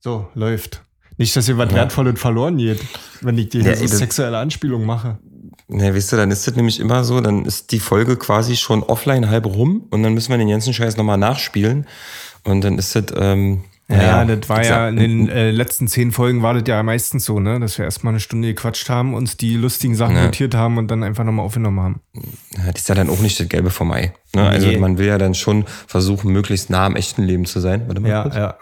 So, läuft. Nicht, dass was ja. Wertvolles verloren geht, wenn ich dir ja, so sexuelle Anspielung mache. Ne, weißt du, dann ist das nämlich immer so, dann ist die Folge quasi schon offline halb rum und dann müssen wir den ganzen Scheiß nochmal nachspielen. Und dann ist das, ähm, ja, ja, das war ja in den äh, letzten zehn Folgen war das ja meistens so, ne, dass wir erstmal eine Stunde gequatscht haben, uns die lustigen Sachen ja. notiert haben und dann einfach nochmal aufgenommen haben. Ja, das ist ja dann auch nicht das Gelbe vom Ei. Ne? Also nee. man will ja dann schon versuchen, möglichst nah am echten Leben zu sein. Warte mal ja, kurz. ja.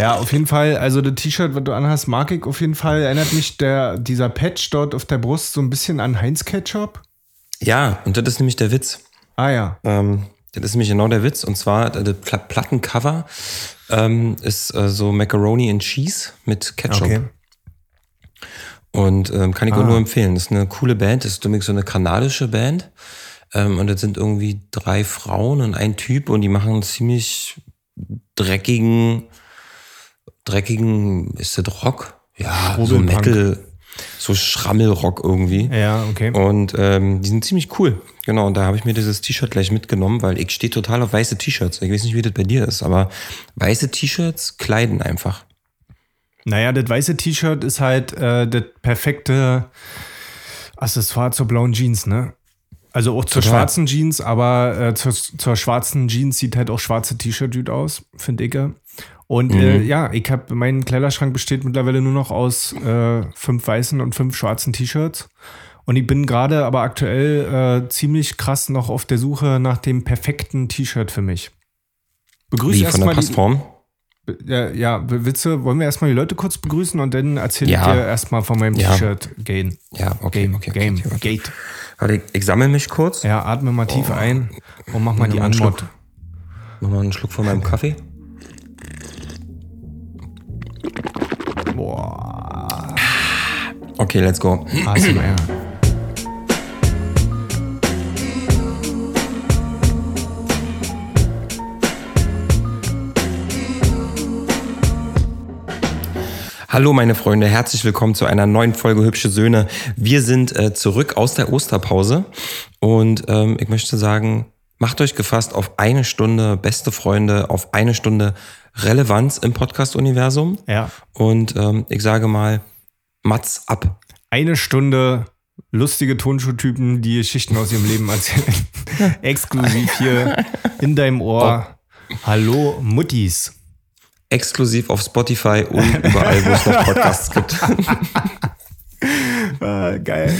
Ja, auf jeden Fall. Also das T-Shirt, was du anhast, mag ich auf jeden Fall. Erinnert mich der, dieser Patch dort auf der Brust so ein bisschen an Heinz Ketchup. Ja, und das ist nämlich der Witz. Ah ja. Ähm, das ist nämlich genau der Witz. Und zwar, das Plattencover ähm, ist äh, so Macaroni and Cheese mit Ketchup. Okay. Und ähm, kann ich ah. nur empfehlen. Das ist eine coole Band. Das ist nämlich so eine kanadische Band. Ähm, und das sind irgendwie drei Frauen und ein Typ und die machen einen ziemlich dreckigen, dreckigen, ist das Rock? Ja, so Metal, so Schrammelrock irgendwie. Ja, okay. Und ähm, die sind ziemlich cool. Genau, und da habe ich mir dieses T-Shirt gleich mitgenommen, weil ich stehe total auf weiße T-Shirts. Ich weiß nicht, wie das bei dir ist, aber weiße T-Shirts kleiden einfach. Naja, das weiße T-Shirt ist halt äh, das perfekte Accessoire zur blauen Jeans, ne? Also auch zur Total. schwarzen Jeans, aber äh, zur, zur, schwarzen Jeans sieht halt auch schwarze T-Shirt gut aus, finde ich. Und mhm. äh, ja, ich habe mein Kleiderschrank besteht mittlerweile nur noch aus äh, fünf weißen und fünf schwarzen T-Shirts. Und ich bin gerade aber aktuell äh, ziemlich krass noch auf der Suche nach dem perfekten T-Shirt für mich. Begrüße von der Passform? Ja, ja, du, wollen wir erstmal die Leute kurz begrüßen und dann erzähle ja. ich dir erstmal von meinem ja. T-Shirt Game. Ja, okay, Game, okay, Game, okay, okay. Gate. Warte, ich, ich sammle mich kurz. Ja, atme mal tief oh. ein und mach mal die Antwort. Mach mal einen Schluck von meinem Kaffee. Boah. Okay, let's go. ASMR. Hallo meine Freunde, herzlich willkommen zu einer neuen Folge Hübsche Söhne. Wir sind äh, zurück aus der Osterpause und ähm, ich möchte sagen, macht euch gefasst auf eine Stunde beste Freunde, auf eine Stunde Relevanz im Podcast-Universum. Ja. Und ähm, ich sage mal, Mats ab. Eine Stunde lustige Tonschuhtypen, die Geschichten aus ihrem Leben erzählen. Exklusiv hier in deinem Ohr. Oh. Hallo Muttis. Exklusiv auf Spotify und überall, wo es noch Podcasts gibt. ah, geil.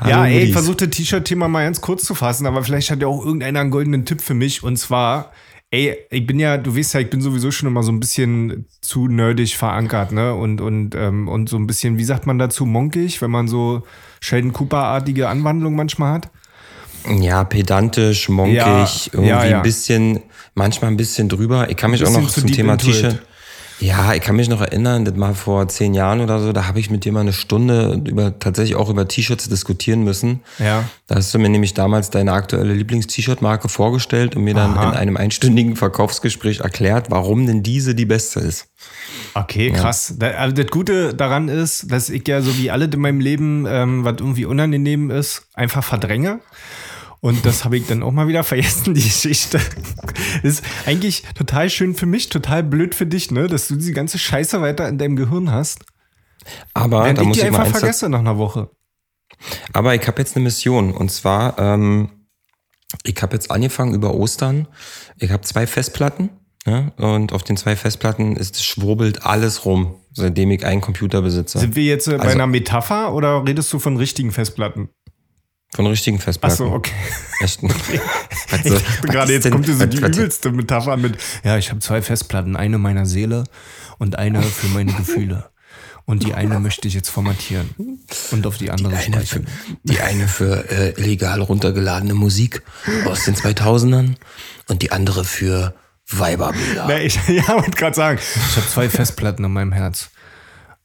Hallo ja, ey, ich versuche das T-Shirt-Thema mal ganz kurz zu fassen, aber vielleicht hat ja auch irgendeiner einen goldenen Tipp für mich. Und zwar, ey, ich bin ja, du weißt ja, ich bin sowieso schon immer so ein bisschen zu nerdig verankert, ne? Und, und, ähm, und so ein bisschen, wie sagt man dazu, monkig, wenn man so Sheldon Cooper-artige Anwandlungen manchmal hat. Ja, pedantisch, monkig, ja, irgendwie ja, ja. ein bisschen, manchmal ein bisschen drüber. Ich kann mich auch noch zum Thema T-Shirt. Ja, ich kann mich noch erinnern, das mal vor zehn Jahren oder so, da habe ich mit dir mal eine Stunde über tatsächlich auch über T-Shirts diskutieren müssen. Ja. Da hast du mir nämlich damals deine aktuelle Lieblings-T-Shirt-Marke vorgestellt und mir dann Aha. in einem einstündigen Verkaufsgespräch erklärt, warum denn diese die beste ist. Okay, krass. Ja. Also das Gute daran ist, dass ich ja so wie alle in meinem Leben, ähm, was irgendwie unangenehm ist, einfach verdränge. Und das habe ich dann auch mal wieder vergessen, die Geschichte. ist eigentlich total schön für mich, total blöd für dich, ne? Dass du diese ganze Scheiße weiter in deinem Gehirn hast. Aber Während da ich muss die ich einfach vergesse nach einer Woche. Aber ich habe jetzt eine Mission und zwar, ähm, ich habe jetzt angefangen über Ostern. Ich habe zwei Festplatten ja, und auf den zwei Festplatten ist schwurbelt alles rum, seitdem ich einen Computer besitze. Sind wir jetzt äh, bei also, einer Metapher oder redest du von richtigen Festplatten? Von richtigen Festplatten. Achso, okay. Echt? also, gerade, jetzt denn, kommt diese die übelste Metapher mit, ja, ich habe zwei Festplatten, eine meiner Seele und eine für meine Gefühle. Und die eine möchte ich jetzt formatieren und auf die andere die eine für, Die eine für äh, illegal runtergeladene Musik aus den 2000ern und die andere für Weiberbilder. Nee, ich ja, wollte gerade sagen, ich habe zwei Festplatten in meinem Herz.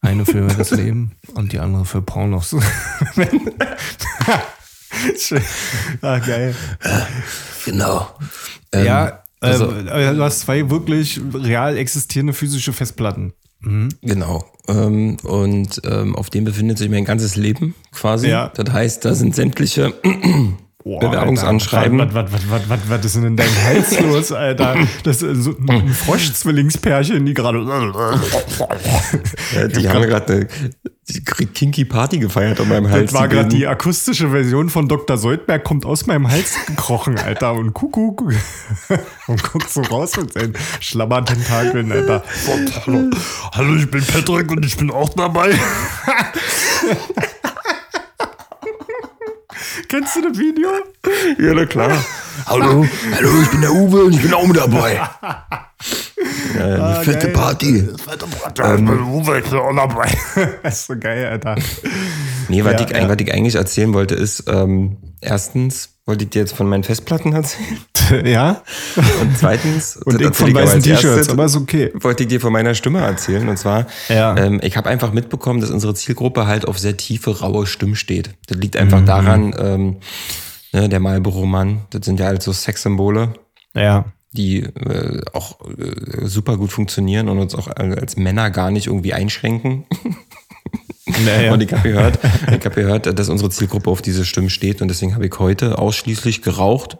Eine für das Leben und die andere für Pornos. Ah, geil. Genau. Ähm, ja, also, äh, du hast zwei wirklich real existierende physische Festplatten. Mhm. Genau. Ähm, und ähm, auf dem befindet sich mein ganzes Leben quasi. Ja. Das heißt, da sind sämtliche Boah, Bewerbungsanschreiben. Was, was, was, was, was, was ist denn in deinem Hals los, Alter? Das ist so ein Frosch-Zwillingspärchen, die gerade. ja, die haben gerade eine kinky Party gefeiert an meinem Hals. Das war gerade die akustische Version von Dr. Soldberg, kommt aus meinem Hals gekrochen, Alter. Und Kuckuck. Und guckt so raus mit seinen Schlabbertentakeln, Alter. Hallo. Hallo, ich bin Patrick und ich bin auch dabei. Kennst du das Video? Ja, na klar. hallo, hallo, ich bin der Uwe und ich bin auch mit dabei. Ja, eine ah, fette geil. Party. Fette Party. Ähm, ich bin Uwe, ich bin auch dabei. das ist so geil, Alter. Nee, was, ja, ich, ja. was ich eigentlich erzählen wollte, ist, ähm, erstens wollte ich dir jetzt von meinen Festplatten erzählen. Ja. Und zweitens, und ich von weißen T-Shirts, aber ist okay. Wollte ich dir von meiner Stimme erzählen. Und zwar, ja. ähm, ich habe einfach mitbekommen, dass unsere Zielgruppe halt auf sehr tiefe, raue Stimmen steht. Das liegt einfach mhm. daran, ähm, ne, der Marlboro-Mann, das sind ja halt so Sexsymbole. Ja die äh, auch äh, super gut funktionieren und uns auch als Männer gar nicht irgendwie einschränken. Naja. Und ich habe gehört, ich hab gehört, dass unsere Zielgruppe auf diese Stimmen steht und deswegen habe ich heute ausschließlich geraucht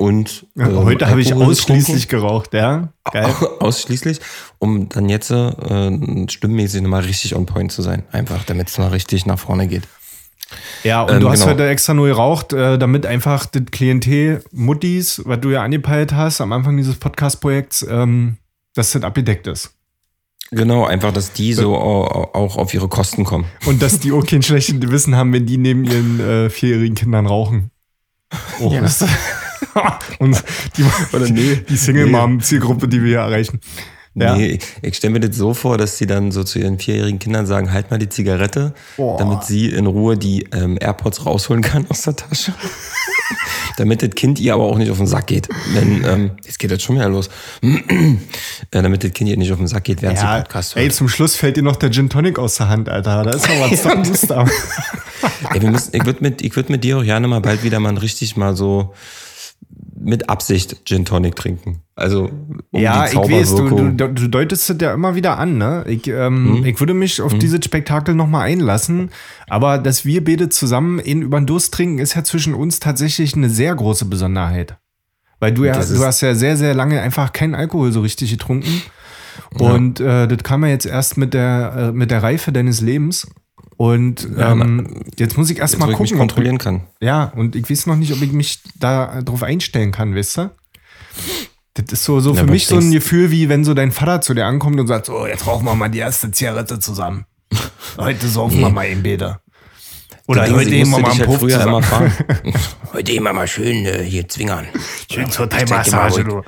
und äh, heute habe ich ausschließlich geraucht, ja. Geil. Ausschließlich, um dann jetzt äh, stimmmäßig nochmal richtig on point zu sein. Einfach, damit es mal richtig nach vorne geht. Ja, und ähm, du hast genau. heute extra nur geraucht, äh, damit einfach das Klientel Muttis, was du ja angepeilt hast am Anfang dieses Podcast-Projekts, ähm, dass das abgedeckt ist. Genau, einfach, dass die so auch auf ihre Kosten kommen. Und dass die auch kein schlechtes Gewissen haben, wenn die neben ihren äh, vierjährigen Kindern rauchen. Oh, ja. Und die, nee, die Single-Mom-Zielgruppe, die wir hier erreichen. Ja. Nee, ich stelle mir das so vor, dass sie dann so zu ihren vierjährigen Kindern sagen, halt mal die Zigarette, oh. damit sie in Ruhe die ähm, AirPods rausholen kann aus der Tasche. damit das Kind ihr aber auch nicht auf den Sack geht. Denn, ähm, jetzt geht das schon wieder los. äh, damit das Kind ihr nicht auf den Sack geht, während ja, sie Podcast hört. Ey, zum Schluss fällt dir noch der Gin Tonic aus der Hand, Alter. Da ist noch was Dummes da. ey, wir müssen, ich würde mit, ich würd mit dir auch gerne mal bald wieder mal richtig mal so mit Absicht Gin Tonic trinken. Also um ja, ich weiß, du, du, du deutest das ja immer wieder an, ne? Ich, ähm, hm? ich würde mich auf hm? dieses Spektakel nochmal einlassen, aber dass wir beide zusammen in über den Durst trinken, ist ja zwischen uns tatsächlich eine sehr große Besonderheit. Weil du ja, du hast ja sehr, sehr lange einfach keinen Alkohol so richtig getrunken. Ja. Und äh, das kam ja jetzt erst mit der, äh, mit der Reife deines Lebens. Und ähm, jetzt muss ich erstmal gucken. Ich mich kontrollieren kann. Ja, und ich weiß noch nicht, ob ich mich da drauf einstellen kann, weißt du? Das ist so, so für mich so ein Gefühl, wie wenn so dein Vater zu dir ankommt und sagt: So, jetzt rauchen wir mal die erste Zigarette zusammen. Heute saufen wir mal in Bäder. Oder Denken heute immer mal am halt früher immer fahren. heute immer mal schön äh, hier zwingern. Schön zur Thai-Massage, du.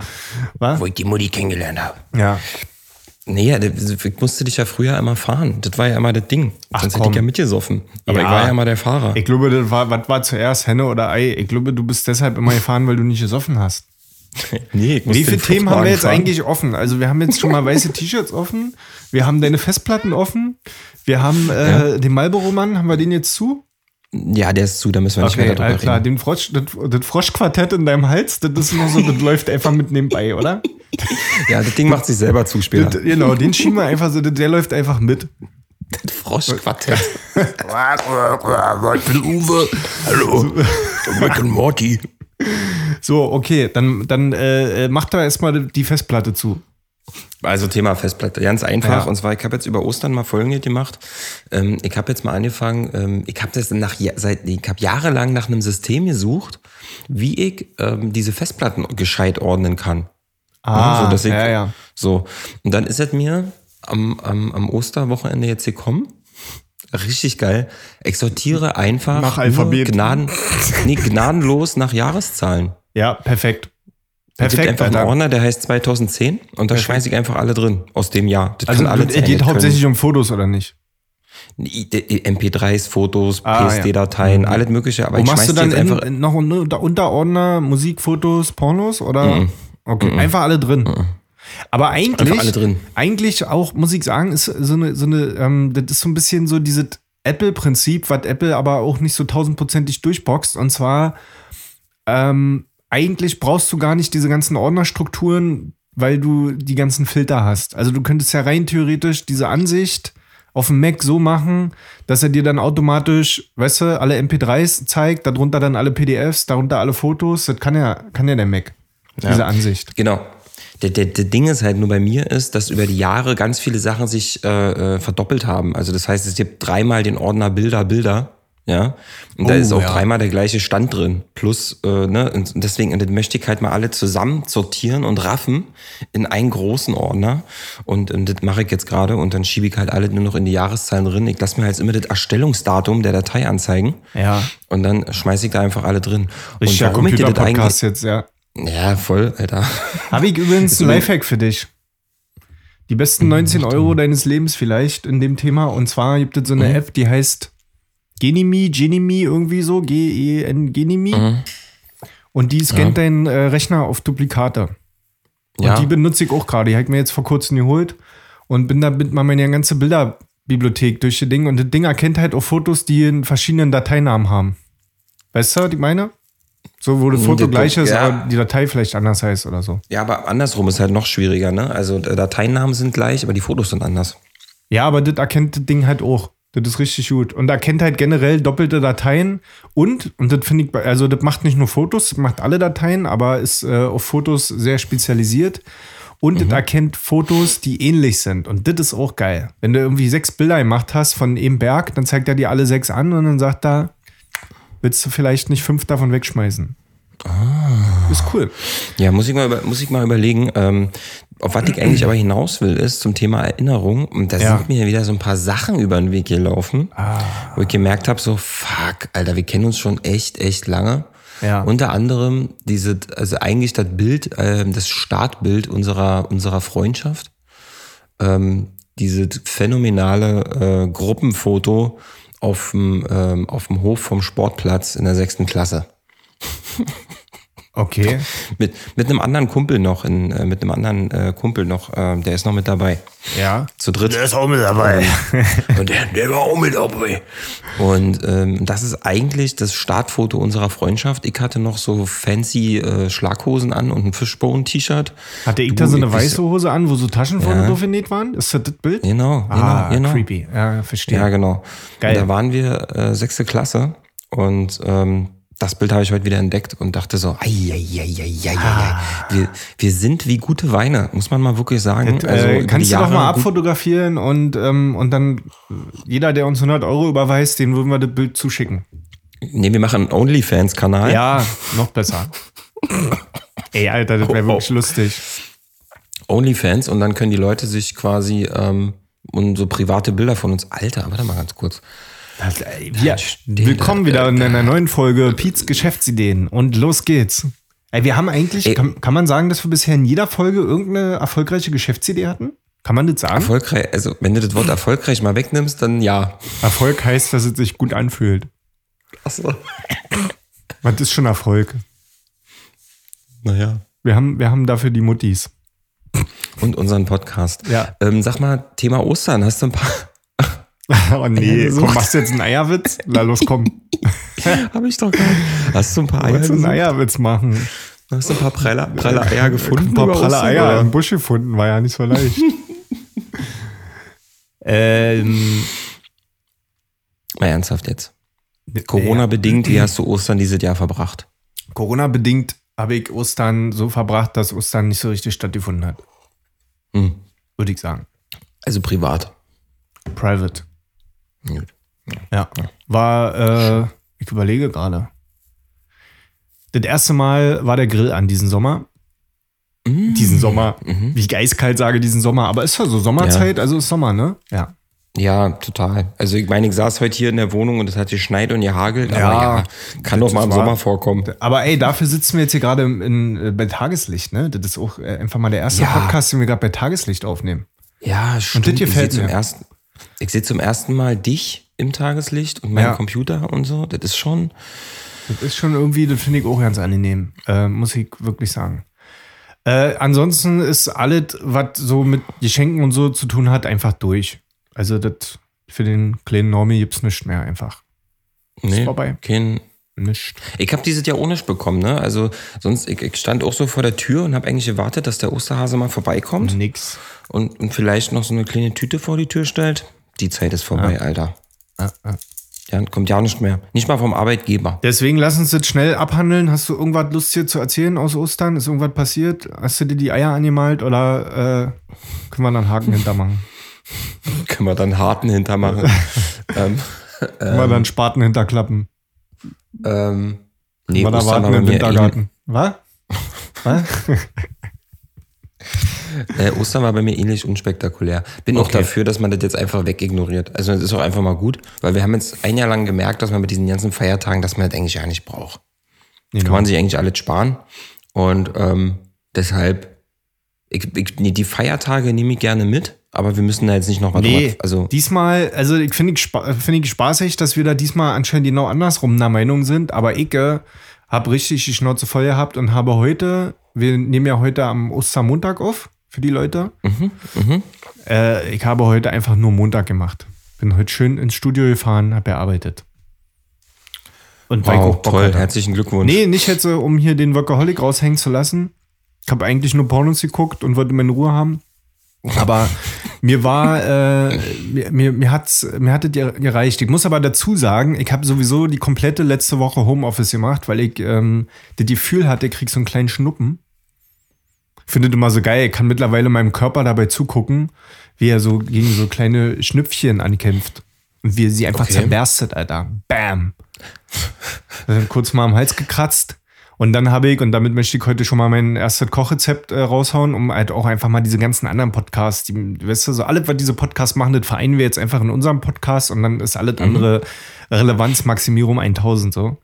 Wo ich die Mutti kennengelernt habe. Ja. Nee, ich musste dich ja früher immer fahren. Das war ja immer das Ding. Ach, Sonst komm. hätte ich ja mitgesoffen. Aber ja. ich war ja immer der Fahrer. Ich glaube, das war, was war zuerst, Henne oder Ei? Ich glaube, du bist deshalb immer gefahren, weil du nicht gesoffen hast. nee, ich Wie viele Themen haben wir jetzt fahren? eigentlich offen? Also wir haben jetzt schon mal weiße T-Shirts offen. Wir haben deine Festplatten offen. Wir haben äh, ja. den Marlboro-Mann, haben wir den jetzt zu? Ja, der ist zu, da müssen wir nicht okay, mehr darüber klar, reden. Den Frosch, das, das Froschquartett in deinem Hals, das ist immer so, das läuft einfach mit nebenbei, oder? Ja, das Ding macht sich selber zu später. Das, genau, den schieben wir einfach so, der läuft einfach mit. Das Froschquartett. ich bin Uwe. Hallo. Rick und Morty. So, okay, dann, dann äh, macht da erstmal die Festplatte zu. Also Thema Festplatte, ganz einfach. Ja. Und zwar, ich habe jetzt über Ostern mal Folgendes gemacht. Ähm, ich habe jetzt mal angefangen, ähm, ich habe das nach seit, ich habe jahrelang nach einem System gesucht, wie ich ähm, diese Festplatten gescheit ordnen kann. Ah, ja, so, ich, ja, ja. So, und dann ist es mir am, am, am Osterwochenende jetzt gekommen. Richtig geil. Ich sortiere einfach nach Alphabet. Gnaden, nee, gnadenlos nach Jahreszahlen. Ja, perfekt. Perfekt. Es gibt einfach einen Ordner, der heißt 2010 und da schmeiße ich einfach alle drin aus dem Jahr. Das also alle es geht hauptsächlich um Fotos oder nicht? MP3s, Fotos, ah, PSD-Dateien, ja. Mhm. alles mögliche. Aber und ich machst du dann einfach in, noch Unterordner, Musik, Fotos, Pornos oder? Mhm. Okay, mhm. einfach alle drin. Mhm. Aber eigentlich, alle drin. eigentlich auch, muss ich sagen, ist so eine, so eine, ähm, das ist so ein bisschen so dieses Apple-Prinzip, was Apple aber auch nicht so tausendprozentig durchboxt. Und zwar, ähm, eigentlich brauchst du gar nicht diese ganzen Ordnerstrukturen, weil du die ganzen Filter hast. Also du könntest ja rein theoretisch diese Ansicht auf dem Mac so machen, dass er dir dann automatisch, weißt du, alle MP3s zeigt, darunter dann alle PDFs, darunter alle Fotos. Das kann ja, kann ja der Mac. Diese Ja. Ansicht. Genau. Der, der, der Ding ist halt nur bei mir ist, dass über die Jahre ganz viele Sachen sich äh, äh, verdoppelt haben. Also das heißt, es gibt dreimal den Ordner Bilder, Bilder. Ja. Und da Oh, ist auch ja. dreimal der gleiche Stand drin. Plus, äh, ne, und deswegen und möchte ich halt mal alle zusammen sortieren und raffen in einen großen Ordner. Und, und das mache ich jetzt gerade und dann schiebe ich halt alle nur noch in die Jahreszahlen drin. Ich lasse mir halt immer das Erstellungsdatum der Datei anzeigen. Ja. Und dann schmeiße ich da einfach alle drin. Richtiger und warum ich dir das Computer-Podcast jetzt, ja. Ja, voll, Alter. Habe ich übrigens ein Lifehack für dich. Die besten 19 Euro deines Lebens vielleicht in dem Thema. Und zwar gibt es so eine App, die heißt Genimi, Genimi, irgendwie so, G-E-N, Genimi. Und die scannt deinen äh, Rechner auf Duplikate. Und Ja. die benutze ich auch gerade. Die habe ich mir jetzt vor kurzem geholt und bin damit mal meine ganze Bilderbibliothek durch das Ding. Und das Ding erkennt halt auch Fotos, die in verschiedenen Dateinamen haben. Weißt du, was ich meine? So, wo das Foto das- gleich ist, ja. aber die Datei vielleicht anders heißt oder so. Ja, aber andersrum ist halt noch schwieriger, ne? Also äh, Dateinamen sind gleich, aber die Fotos sind anders. Ja, aber das erkennt das Ding halt auch. Das ist richtig gut. Und erkennt halt generell doppelte Dateien und, und das finde ich, also das macht nicht nur Fotos, das macht alle Dateien, aber ist äh, auf Fotos sehr spezialisiert. Und das erkennt Fotos, die ähnlich sind. Und das ist auch geil. Wenn du irgendwie sechs Bilder gemacht hast von einem Berg, dann zeigt er dir alle sechs an und dann sagt er, willst du vielleicht nicht fünf davon wegschmeißen? Ist cool. Ja, muss ich mal, über, muss ich mal überlegen. Ähm, auf was ich eigentlich aber hinaus will, ist zum Thema Erinnerung. Und da Ja. sind mir wieder so ein paar Sachen über den Weg gelaufen, wo ich gemerkt habe, so, fuck, Alter, wir kennen uns schon echt, echt lange. Ja. Unter anderem diese, also eigentlich das Bild, ähm, das Startbild unserer, unserer Freundschaft. Ähm, diese phänomenale äh, Gruppenfoto auf dem, ähm, auf dem Hof vom Sportplatz in der sechsten Klasse. Okay. Mit, mit einem anderen Kumpel noch, in, äh, mit einem anderen äh, Kumpel noch, äh, der ist noch mit dabei. Ja. Zu dritt. ist auch mit dabei. Und der, der war auch mit dabei. Und ähm, das ist eigentlich das Startfoto unserer Freundschaft. Ich hatte noch so fancy äh, Schlaghosen an und ein Fishbone-T-Shirt. Hatte ich da so eine weiße Hose an, wo so Taschen vorne Ja. drauf genäht waren? Ist das das Bild? Genau, Ah, genau, genau. creepy. Ja, verstehe. Ja, genau. Geil. Und da waren wir äh, sechste Klasse und ähm, das Bild habe ich heute wieder entdeckt und dachte so, ei, ei, ei, ei, ei, ei, Ah. Wir, wir sind wie gute Weine, muss man mal wirklich sagen. Also äh, über kannst die du doch mal abfotografieren und, ähm, und dann jeder, der uns 100 Euro überweist, den würden wir das Bild zuschicken. Nee, wir machen einen OnlyFans-Kanal. Ja, noch besser. Ey, Alter, das wäre Oh, oh. wirklich lustig. OnlyFans und dann können die Leute sich quasi ähm, und so private Bilder von uns. Alter, warte mal ganz kurz. Wir, steht willkommen wieder äh, in einer neuen Folge Piets Geschäftsideen und los geht's. Ey, wir haben eigentlich, Ey. kann, kann man sagen, dass wir bisher in jeder Folge irgendeine erfolgreiche Geschäftsidee hatten? Kann man das sagen? Erfolgreich, also wenn du das Wort erfolgreich mal wegnimmst, dann ja. Erfolg heißt, dass es sich gut anfühlt. Achso. Was ist schon Erfolg? Naja. Wir haben, wir haben dafür die Muttis. Und unseren Podcast. Ja. Ähm, sag mal, Thema Ostern, hast du ein paar. Oh nee, komm, machst du jetzt einen Eierwitz? Na los, komm. Hab ich doch gar nicht. Hast du ein paar Eier Wolltest du einen? Eierwitz machen? Hast du ein paar pralle, pralle Eier gefunden? Ein paar pralle Eier oder? im Busch gefunden, war ja nicht so leicht. ähm, Mal ernsthaft jetzt. Corona-bedingt, wie hast du Ostern dieses Jahr verbracht? Corona-bedingt habe ich Ostern so verbracht, dass Ostern nicht so richtig stattgefunden hat, Hm. würde ich sagen. Also privat. Private. Gut. Ja. War, äh, ich überlege gerade. Das erste Mal war der Grill an diesen Sommer. Mm. Diesen Sommer. Mhm. Wie ich eiskalt sage, diesen Sommer. Aber ist ja so Sommerzeit, also ist Sommer, ne? Ja. Ja, total. Also ich meine, ich saß heute hier in der Wohnung und es hat geschneit und gehagelt, Ja, aber ja, kann doch mal im war- Sommer vorkommen. Aber ey, dafür sitzen wir jetzt hier gerade in, äh, bei Tageslicht, ne? Das ist auch äh, einfach mal der erste Ja. Podcast, den wir gerade bei Tageslicht aufnehmen. Ja, stimmt. das gefällt mir. zum ersten, ich sehe zum ersten Mal dich im Tageslicht und meinen Ja. Computer und so. Das ist schon. Das ist schon irgendwie, das finde ich auch ganz angenehm, äh, muss ich wirklich sagen. Äh, ansonsten ist alles, was so mit Geschenken und so zu tun hat, einfach durch. Also das für den kleinen Normi gibt's nichts mehr einfach. Nee, vorbei. Kein, Nichts. ich habe dieses Jahr ohne bekommen, ne? Also sonst, ich, ich stand auch so vor der Tür und habe eigentlich gewartet, dass der Osterhase mal vorbeikommt Nix. und, und vielleicht noch so eine kleine Tüte vor die Tür stellt. Die Zeit ist vorbei, Ja. Alter. Ja, ja. Ja, kommt ja nicht mehr. Nicht mal vom Arbeitgeber. Deswegen lass uns das schnell abhandeln. Hast du irgendwas Lustiges zu erzählen aus Ostern? Ist irgendwas passiert? Hast du dir die Eier angemalt oder äh, können wir dann Haken hintermachen? Können wir dann harten hintermachen. ähm, Können wir dann Spaten hinterklappen? Ähm, nee, Können wir da Ostern war warten bei im mir Wintergarten? Was? Was? Äh, Ostern war bei mir ähnlich unspektakulär. Bin auch Okay. dafür, dass man das jetzt einfach wegignoriert. Also es ist auch einfach mal gut, weil wir haben jetzt ein Jahr lang gemerkt, dass man mit diesen ganzen Feiertagen, dass man das eigentlich ja nicht braucht. Genau. Kann man sich eigentlich alles sparen. Und ähm, deshalb, ich, ich, die Feiertage nehme ich gerne mit, aber wir müssen da jetzt nicht noch mal Nee, drüber- Also diesmal, also ich finde ich, find ich spaßig, dass wir da diesmal anscheinend genau andersrum der Meinung sind, aber ich äh, habe richtig die Schnauze voll gehabt und habe heute, wir nehmen ja heute am Ostermontag auf für die Leute. Äh, ich habe heute einfach nur Montag gemacht. Bin heute schön ins Studio gefahren, habe gearbeitet. Und wow, toll, hatte. herzlichen Glückwunsch. Nee, nicht jetzt, um hier den Workaholic raushängen zu lassen. Ich habe eigentlich nur Pornos geguckt und wollte meine Ruhe haben. Aber mir war, äh, mir, mir, mir, hat's, mir hat es gereicht. Ich muss aber dazu sagen, ich habe sowieso die komplette letzte Woche Homeoffice gemacht, weil ich ähm, das Gefühl hatte, ich krieg so einen kleinen Schnuppen. Finde das immer so geil. Ich kann mittlerweile meinem Körper dabei zugucken, wie er so gegen so kleine Schnüpfchen ankämpft. Und wie er sie einfach Okay. zerberstet, Alter. Bam. Kurz mal am Hals gekratzt. Und dann habe ich, und damit möchte ich heute schon mal mein erstes Kochrezept äh, raushauen, um halt auch einfach mal diese ganzen anderen Podcasts, die, weißt du, so alles, was diese Podcasts machen, das vereinen wir jetzt einfach in unserem Podcast und dann ist alles andere Relevanzmaximierung 1000 so.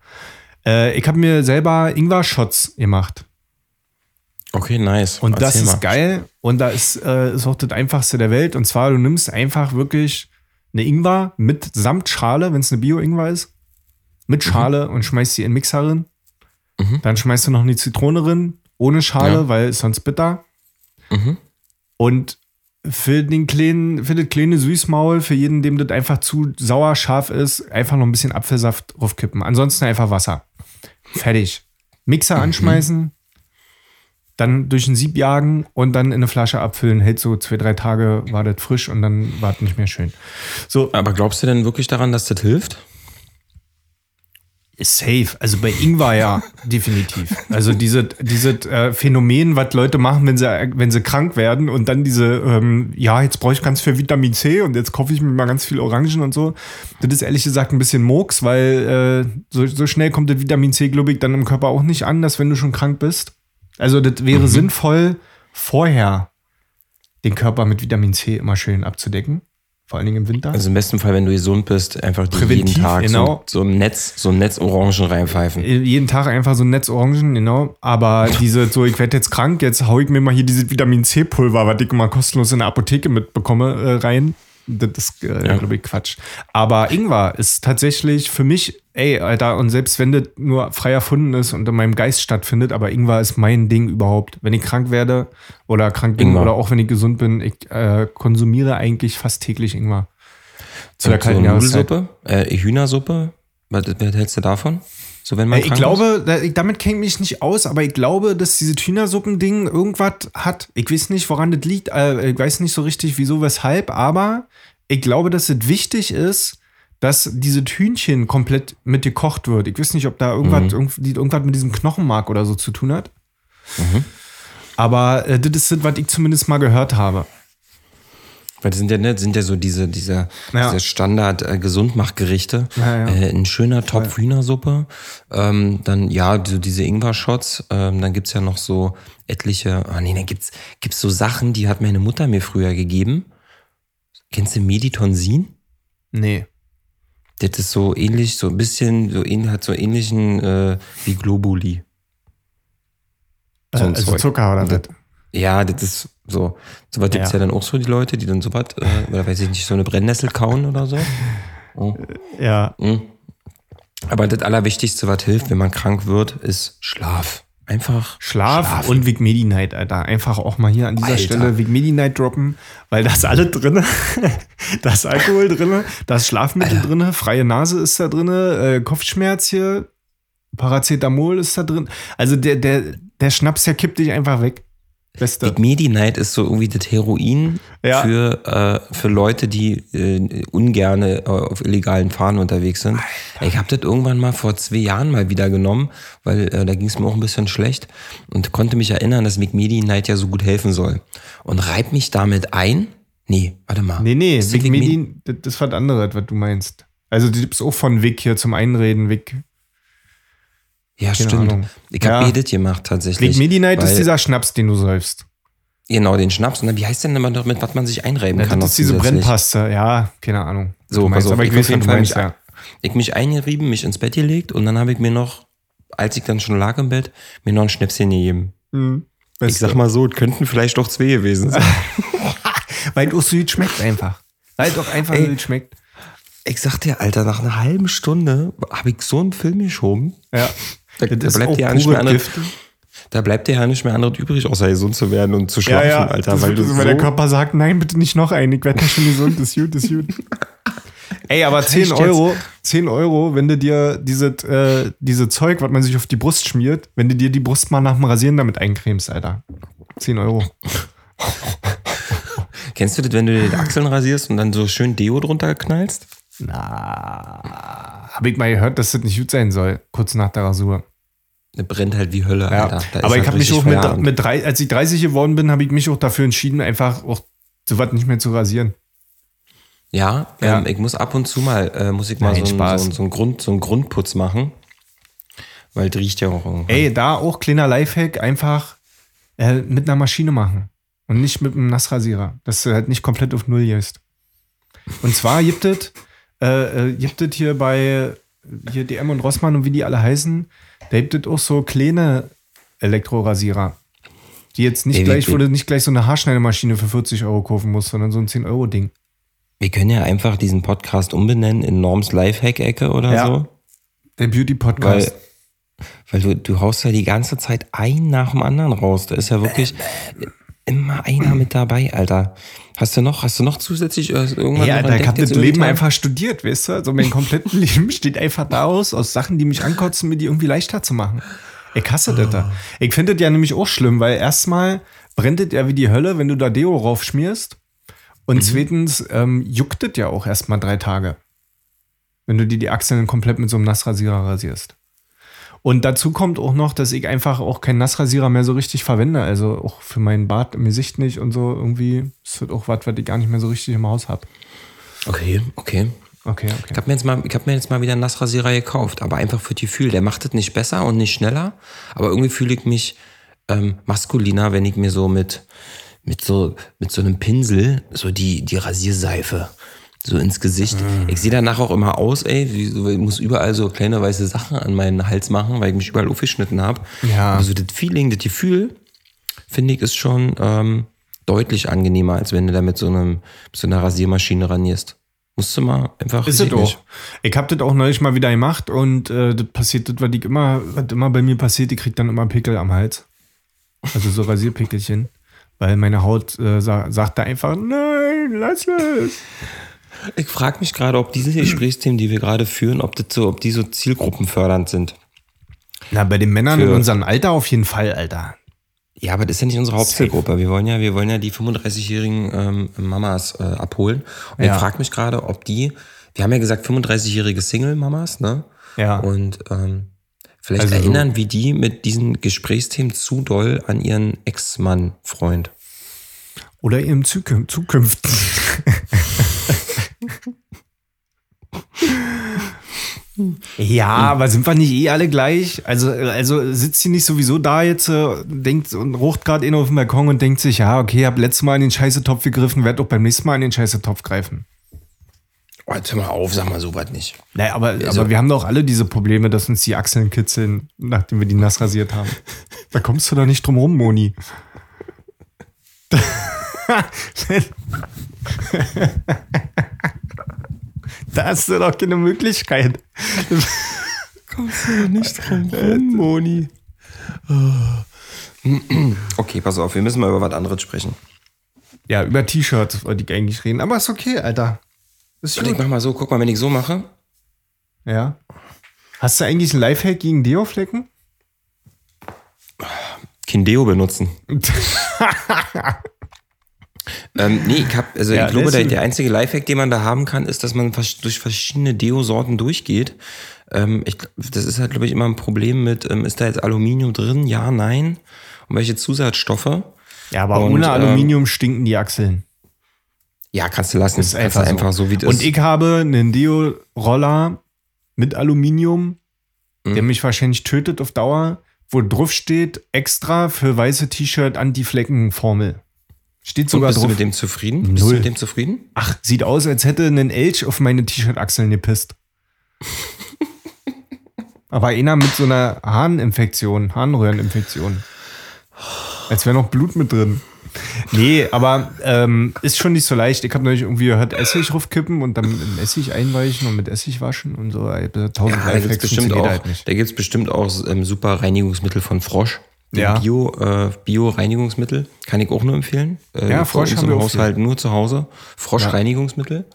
Äh, ich habe mir selber Ingwer-Shots gemacht. Okay, nice. Und das Erzähl ist mal. geil. Und da ist, äh, ist auch das einfachste der Welt. Und zwar, du nimmst einfach wirklich eine Ingwer mit samt Schale, wenn es eine Bio-Ingwer ist, mit Mhm. Schale und schmeißt sie in den Mixer rein. Dann schmeißt du noch eine Zitrone rein, ohne Schale, Ja. weil ist sonst bitter. Mhm. Und für den kleinen, für das kleine Süßmaul, für jeden, dem das einfach zu sauer scharf ist, einfach noch ein bisschen Apfelsaft draufkippen. Ansonsten einfach Wasser. Fertig. Mixer Mhm. anschmeißen, dann durch ein Sieb jagen und dann in eine Flasche abfüllen. Hält so zwei, drei Tage, war das frisch und dann war das nicht mehr schön. So, Aber glaubst du denn wirklich daran, dass das hilft? Safe. Also bei Ingwer ja, definitiv. Also diese, diese äh, Phänomen, was Leute machen, wenn sie, wenn sie krank werden und dann diese, ähm, ja, jetzt brauche ich ganz viel Vitamin C und jetzt kaufe ich mir mal ganz viel Orangen und so. Das ist ehrlich gesagt ein bisschen Murks, weil äh, so, so schnell kommt das Vitamin C, glaube ich, dann im Körper auch nicht an, dass wenn du schon krank bist. Also das wäre sinnvoll, vorher den Körper mit Vitamin C immer schön abzudecken. Vor allen Dingen im Winter. Also im besten Fall, wenn du gesund bist, einfach Präventiv, jeden Tag genau. so, so ein Netz, so ein Netz Orangen reinpfeifen. jeden Tag einfach so ein Netz Orangen, genau. Aber diese, so, ich werde jetzt krank, jetzt hau ich mir mal hier dieses Vitamin C-Pulver, was ich mal kostenlos in der Apotheke mitbekomme, äh, rein. Das ist, äh, Ja. glaube ich, Quatsch. Aber Ingwer ist tatsächlich für mich, ey, Alter, und selbst wenn das nur frei erfunden ist und in meinem Geist stattfindet, aber Ingwer ist mein Ding überhaupt. Wenn ich krank werde oder krank bin Ingwer. oder auch wenn ich gesund bin, ich äh, konsumiere eigentlich fast täglich Ingwer. Zu der so kalten Jahreszeit. Nudelsuppe, äh, Hühnersuppe, was, was hältst du davon? So wenn man Äh, Ich glaube, ich- damit kenne ich mich nicht aus, aber ich glaube, dass diese Hühnersuppen-Ding irgendwas hat. Ich weiß nicht, woran das liegt. Äh, ich weiß nicht so richtig, wieso, weshalb, aber ich glaube, dass es wichtig ist, dass diese Hühnchen komplett mit gekocht wird. Ich weiß nicht, ob da irgendwas, irgendwie, irgendwas mit diesem Knochenmark oder so zu tun hat. Aber äh, das ist das, was ich zumindest mal gehört habe. Weil das sind ja, ne, das sind ja so diese, diese, Ja. diese Standard äh, Gesundmachgerichte. Ja, ja. Äh, ein schöner Topf Hühnersuppe. Ähm, dann, ja, so diese Ingwer-Shots. Ähm, dann gibt's ja noch so etliche, ah nee, dann gibt's, gibt's so Sachen, die hat meine Mutter mir früher gegeben. Kennst du Meditonsin? Nee. Das ist so ähnlich, so ein bisschen, so ähnlich, hat so ähnlichen äh, wie Globuli. So Äh, also Zeug. Zucker oder was? Ja, das ist so. So was gibt's Ja. ja. dann auch so, die Leute, die dann sowas, äh, oder weiß ich nicht, so eine Brennnessel kauen oder so. Ja. Aber das Allerwichtigste, was hilft, wenn man krank wird, ist Schlaf. Einfach Schlaf schlafen. und Vic Medi Night, Alter. Einfach auch mal hier an dieser Alter. Stelle Vic Medi Night droppen, weil da ist alles drinne. da ist Alkohol drinne, da ist Schlafmittel drinne, freie Nase ist da drinne, äh, Kopfschmerz hier, Paracetamol ist da drin. Also der, der, der Schnaps, der kippt dich einfach weg. Beste. Big Medi Night ist so irgendwie das Heroin Ja. für, äh, für Leute, die äh, ungerne äh, auf illegalen Fahnen unterwegs sind. Ich habe das irgendwann mal vor zwei Jahren mal wieder genommen, weil äh, da ging es mir auch ein bisschen schlecht und konnte mich erinnern, dass Big Medi Night ja so gut helfen soll. Und reib mich damit ein. Nee, warte mal. Nee, nee, Vic Medi- das das ist was du meinst. Also, die gibt's auch von Vic hier zum Einreden, Vic. Ja, keine stimmt. Ahnung. Ich habe Ja. das gemacht tatsächlich. Vic Medi Night ist dieser Schnaps, den du säufst. Genau, den Schnaps. Und dann, wie heißt denn immer noch mit, was man sich einreiben Ja, kann? das ist diese? Brennpaste. Ja, keine Ahnung. So, meinst, pass auf, aber ich ich weiß, Fall meinst, mich- ja. Ich mich eingerieben, mich ins Bett gelegt und dann habe ich mir noch, als ich dann schon lag im Bett, mir noch ein Schnäpschen gegeben. Hm, Ich sag mal so, es könnten vielleicht doch zwei gewesen sein. Weil es gut schmeckt einfach. Weil doch einfach Ey. schmeckt. ich sag dir, Alter, nach einer halben Stunde habe ich so einen Film geschoben. Ja. Da, da bleibt ja nicht mehr anderes, Gift. da bleibt dir ja nicht mehr anderes übrig, außer gesund zu werden und zu Ja, schlafen, ja. Alter. das Weil du so, weil der Körper sagt, nein, bitte nicht noch einen. Ich werde ja schon gesund. Das ist gut, das ist gut. Ey, aber 10 Echt jetzt? Euro, 10 Euro, wenn du dir diese, äh, diese Zeug, was man sich auf die Brust schmiert, wenn du dir die Brust mal nach dem Rasieren damit eincremst, Alter. 10 Euro. Kennst du das, wenn du dir die Achseln rasierst und dann so schön Deo drunter knallst? Na, habe ich mal gehört, dass das nicht gut sein soll, kurz nach der Rasur. Das brennt halt wie Hölle, Ja. Alter. Aber ich halt habe mich auch mit, mit drei, als ich 30 geworden bin, habe ich mich auch dafür entschieden, einfach auch sowas nicht mehr zu rasieren. Ja, Ja. Ähm, ich muss ab und zu mal, äh, muss ich mal Nein, so, einen, so, einen- so, einen Grund, so einen Grundputz machen. Weil das riecht ja auch irgendwann. Ey, da auch kleiner Lifehack, einfach äh, mit einer Maschine machen und nicht mit einem Nassrasierer, dass du halt nicht komplett auf Null gehst. Und zwar gibt es äh, äh, gibt es hier bei hier DM und Rossmann und wie die alle heißen, da gibt es auch so kleine Elektrorasierer. Die jetzt nicht Ey, gleich, du nicht gleich so eine Haarschneidemaschine für 40 Euro kaufen musst, sondern so ein 10-Euro-Ding. Wir können ja einfach diesen Podcast umbenennen in Norms Lifehack-Ecke oder Ja. so. Der Weil, Beauty-Podcast. weil du, du haust ja die ganze Zeit ein nach dem anderen raus. Da ist ja wirklich immer einer mit dabei, Alter. Hast du noch, hast du noch zusätzlich äh, irgendwann Ja, noch Alter, ich entdeckt habe das Leben Tage? einfach studiert, weißt du? Also mein komplettes Leben besteht einfach daraus, aus Sachen, die mich ankotzen, mir die irgendwie leichter zu machen. Ich hasse das da. Ich finde das ja nämlich auch schlimm, weil erstmal brennt das ja wie die Hölle, wenn du da Deo raufschmierst. Und zweitens ähm, juckt das ja auch erstmal drei Tage. Wenn du dir die Achseln komplett mit so einem Nassrasierer rasierst. Und dazu kommt auch noch, dass ich einfach auch keinen Nassrasierer mehr so richtig verwende. Also auch für meinen Bart im Gesicht nicht und so. Irgendwie ist das auch was, was ich gar nicht mehr so richtig im Haus habe. Okay, okay. Okay, okay. Ich habe mir, jetzt mal- ich hab mir jetzt mal wieder einen Nassrasierer gekauft, aber einfach für die Gefühl. Der macht das nicht besser und nicht schneller, aber irgendwie fühle ich mich ähm, maskuliner, wenn ich mir so mit, mit, so, mit so einem Pinsel so die, die Rasierseife so ins Gesicht. Mhm. Ich sehe danach auch immer aus, ey, ich muss überall so kleine weiße Sachen an meinen Hals machen, weil ich mich überall aufgeschnitten habe. Ja. Aber so das Feeling, das Gefühl, finde ich, ist schon ähm, deutlich angenehmer, als wenn du da mit so, einem, mit so einer Rasiermaschine ranierst. Musst du mal einfach. Ist es auch. Ich habe das auch neulich mal wieder gemacht und äh, das passiert, das, was, ich immer, was immer bei mir passiert, ich krieg dann immer Pickel am Hals. Also so Rasierpickelchen. Weil meine Haut äh, sa sagt da einfach, nein, lass es. Ich frage mich gerade, ob diese Gesprächsthemen, die wir gerade führen, ob, das so, ob die so zielgruppenfördernd sind. Na, bei den Männern Für- in unserem Alter auf jeden Fall, Alter. Ja, aber das ist ja nicht unsere Hauptzielgruppe. Wir wollen ja, wir wollen ja die 35-jährigen ähm, Mamas äh, abholen. Und Ja. ich frage mich gerade, ob die, wir haben ja gesagt 35-jährige Single-Mamas, ne? Ja. Und ähm, vielleicht Also so- erinnern, wie die mit diesen Gesprächsthemen zu doll an ihren Ex-Mann-Freund. Oder im Zukün Zukünften. Ja, aber sind wir nicht eh alle gleich? Also, also sitzt sie nicht sowieso da jetzt, äh, denkt und rucht gerade in auf dem Balkon und denkt sich, ja, okay, hab letztes Mal in den Scheißetopf gegriffen, werd auch beim nächsten Mal in den Scheißetopf greifen. Oh, jetzt hör mal auf, sag mal so was nicht. Naja, aber, Also- aber wir haben doch alle diese Probleme, dass uns die Achseln kitzeln, nachdem wir die nass rasiert haben. Da kommst du doch nicht drum rum, Moni. da hast du doch keine Möglichkeit. Kommst du nicht drum rum, Moni. Okay, pass auf, wir müssen mal über was anderes sprechen. Ja, über T-Shirts wollte ich eigentlich reden, aber ist okay, Alter. Ist ich mach mal so, guck mal, wenn ich so mache, Ja. Hast du eigentlich einen Lifehack gegen Deo-Flecken? kein Deo benutzen. ähm, nee, ich, hab, also Ja, ich glaube, der, der einzige Lifehack, den man da haben kann, ist, dass man durch verschiedene Deo-Sorten durchgeht. Ähm, ich, das ist halt, glaube ich, immer ein Problem mit, ähm, ist da jetzt Aluminium drin? Ja, nein. Und welche Zusatzstoffe? Ja, aber Und, ohne ähm, Aluminium stinken die Achseln. Ja, kannst du lassen. Ist einfach, du einfach so, wie das Und ich habe einen Deo-Roller mit Aluminium, Mhm. der mich wahrscheinlich tötet auf Dauer, wo drauf steht, extra für weiße T-Shirt Anti-Flecken-Formel. Steht Und sogar bist du drauf. mit dem zufrieden? Bist du Null. mit dem zufrieden? Ach, sieht aus, als hätte ein Elch auf meine T-Shirt-Achseln gepisst. Aber einer mit so einer Harninfektion, Harnröhreninfektion. Als wäre noch Blut mit drin. Nee, aber ähm, ist schon nicht so leicht. Ich habe neulich irgendwie gehört, Essig raufkippen und dann in Essig einweichen und mit Essig waschen und so. Tausend Ja, da gibt's bestimmt auch, halt da gibt's bestimmt auch ähm, super Reinigungsmittel von Frosch. Ja. Bio, äh, Bio-Reinigungsmittel kann ich auch nur empfehlen. Äh, Ja, Frosch haben im wir Haushalt nur zu Hause. Frosch-Reinigungsmittel.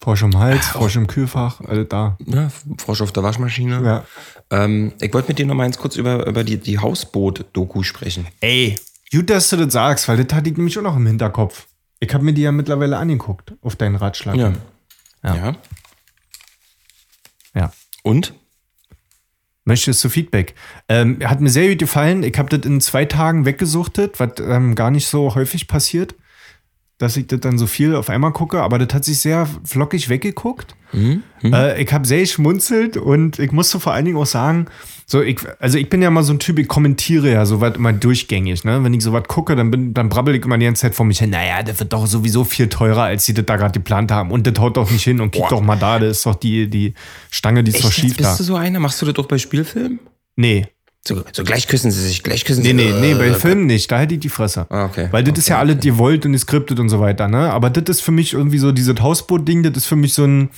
Frosch im Hals, Frosch im Kühlfach, alle da. Ja, Frosch auf der Waschmaschine. Ja. Ähm, ich wollte mit dir noch mal ganz kurz über, über die, die Hausboot-Doku sprechen. Ey, gut, dass du das sagst, weil das hatte ich nämlich auch noch im Hinterkopf. Ich habe mir die ja mittlerweile angeguckt, auf deinen Ratschlag. Ja. Ja. ja. ja. Und? Möchtest du Feedback? Ähm, hat mir sehr gut gefallen. Ich habe das in zwei Tagen weggesuchtet, was ähm, gar nicht so häufig passiert, dass ich das dann so viel auf einmal gucke. Aber das hat sich sehr flockig weggeguckt. Äh, ich habe sehr geschmunzelt und ich musste vor allen Dingen auch sagen, so ich, also ich bin ja mal so ein Typ, ich kommentiere ja sowas immer durchgängig. Ne? Wenn ich sowas gucke, dann, bin, dann brabbel ich immer die ganze Zeit vor mich hin, naja, das wird doch sowieso viel teurer, als sie das da gerade geplant haben. Und das haut doch nicht hin und Boah. doch mal da, das ist doch die, die Stange, die ist doch Echt, schief jetzt bist da. du so einer? Machst du das auch bei Spielfilmen? Nee, So, so gleich küssen sie sich, gleich küssen Nee, sie nee, nee, bei Äh, Filmen nicht. Da hätte ich die Fresse. Ah, okay. Weil das ist ja alles gewollt und geskriptet und so weiter, ne? Aber das ist für mich irgendwie so, dieses Hausboot-Ding, das ist für mich so ein,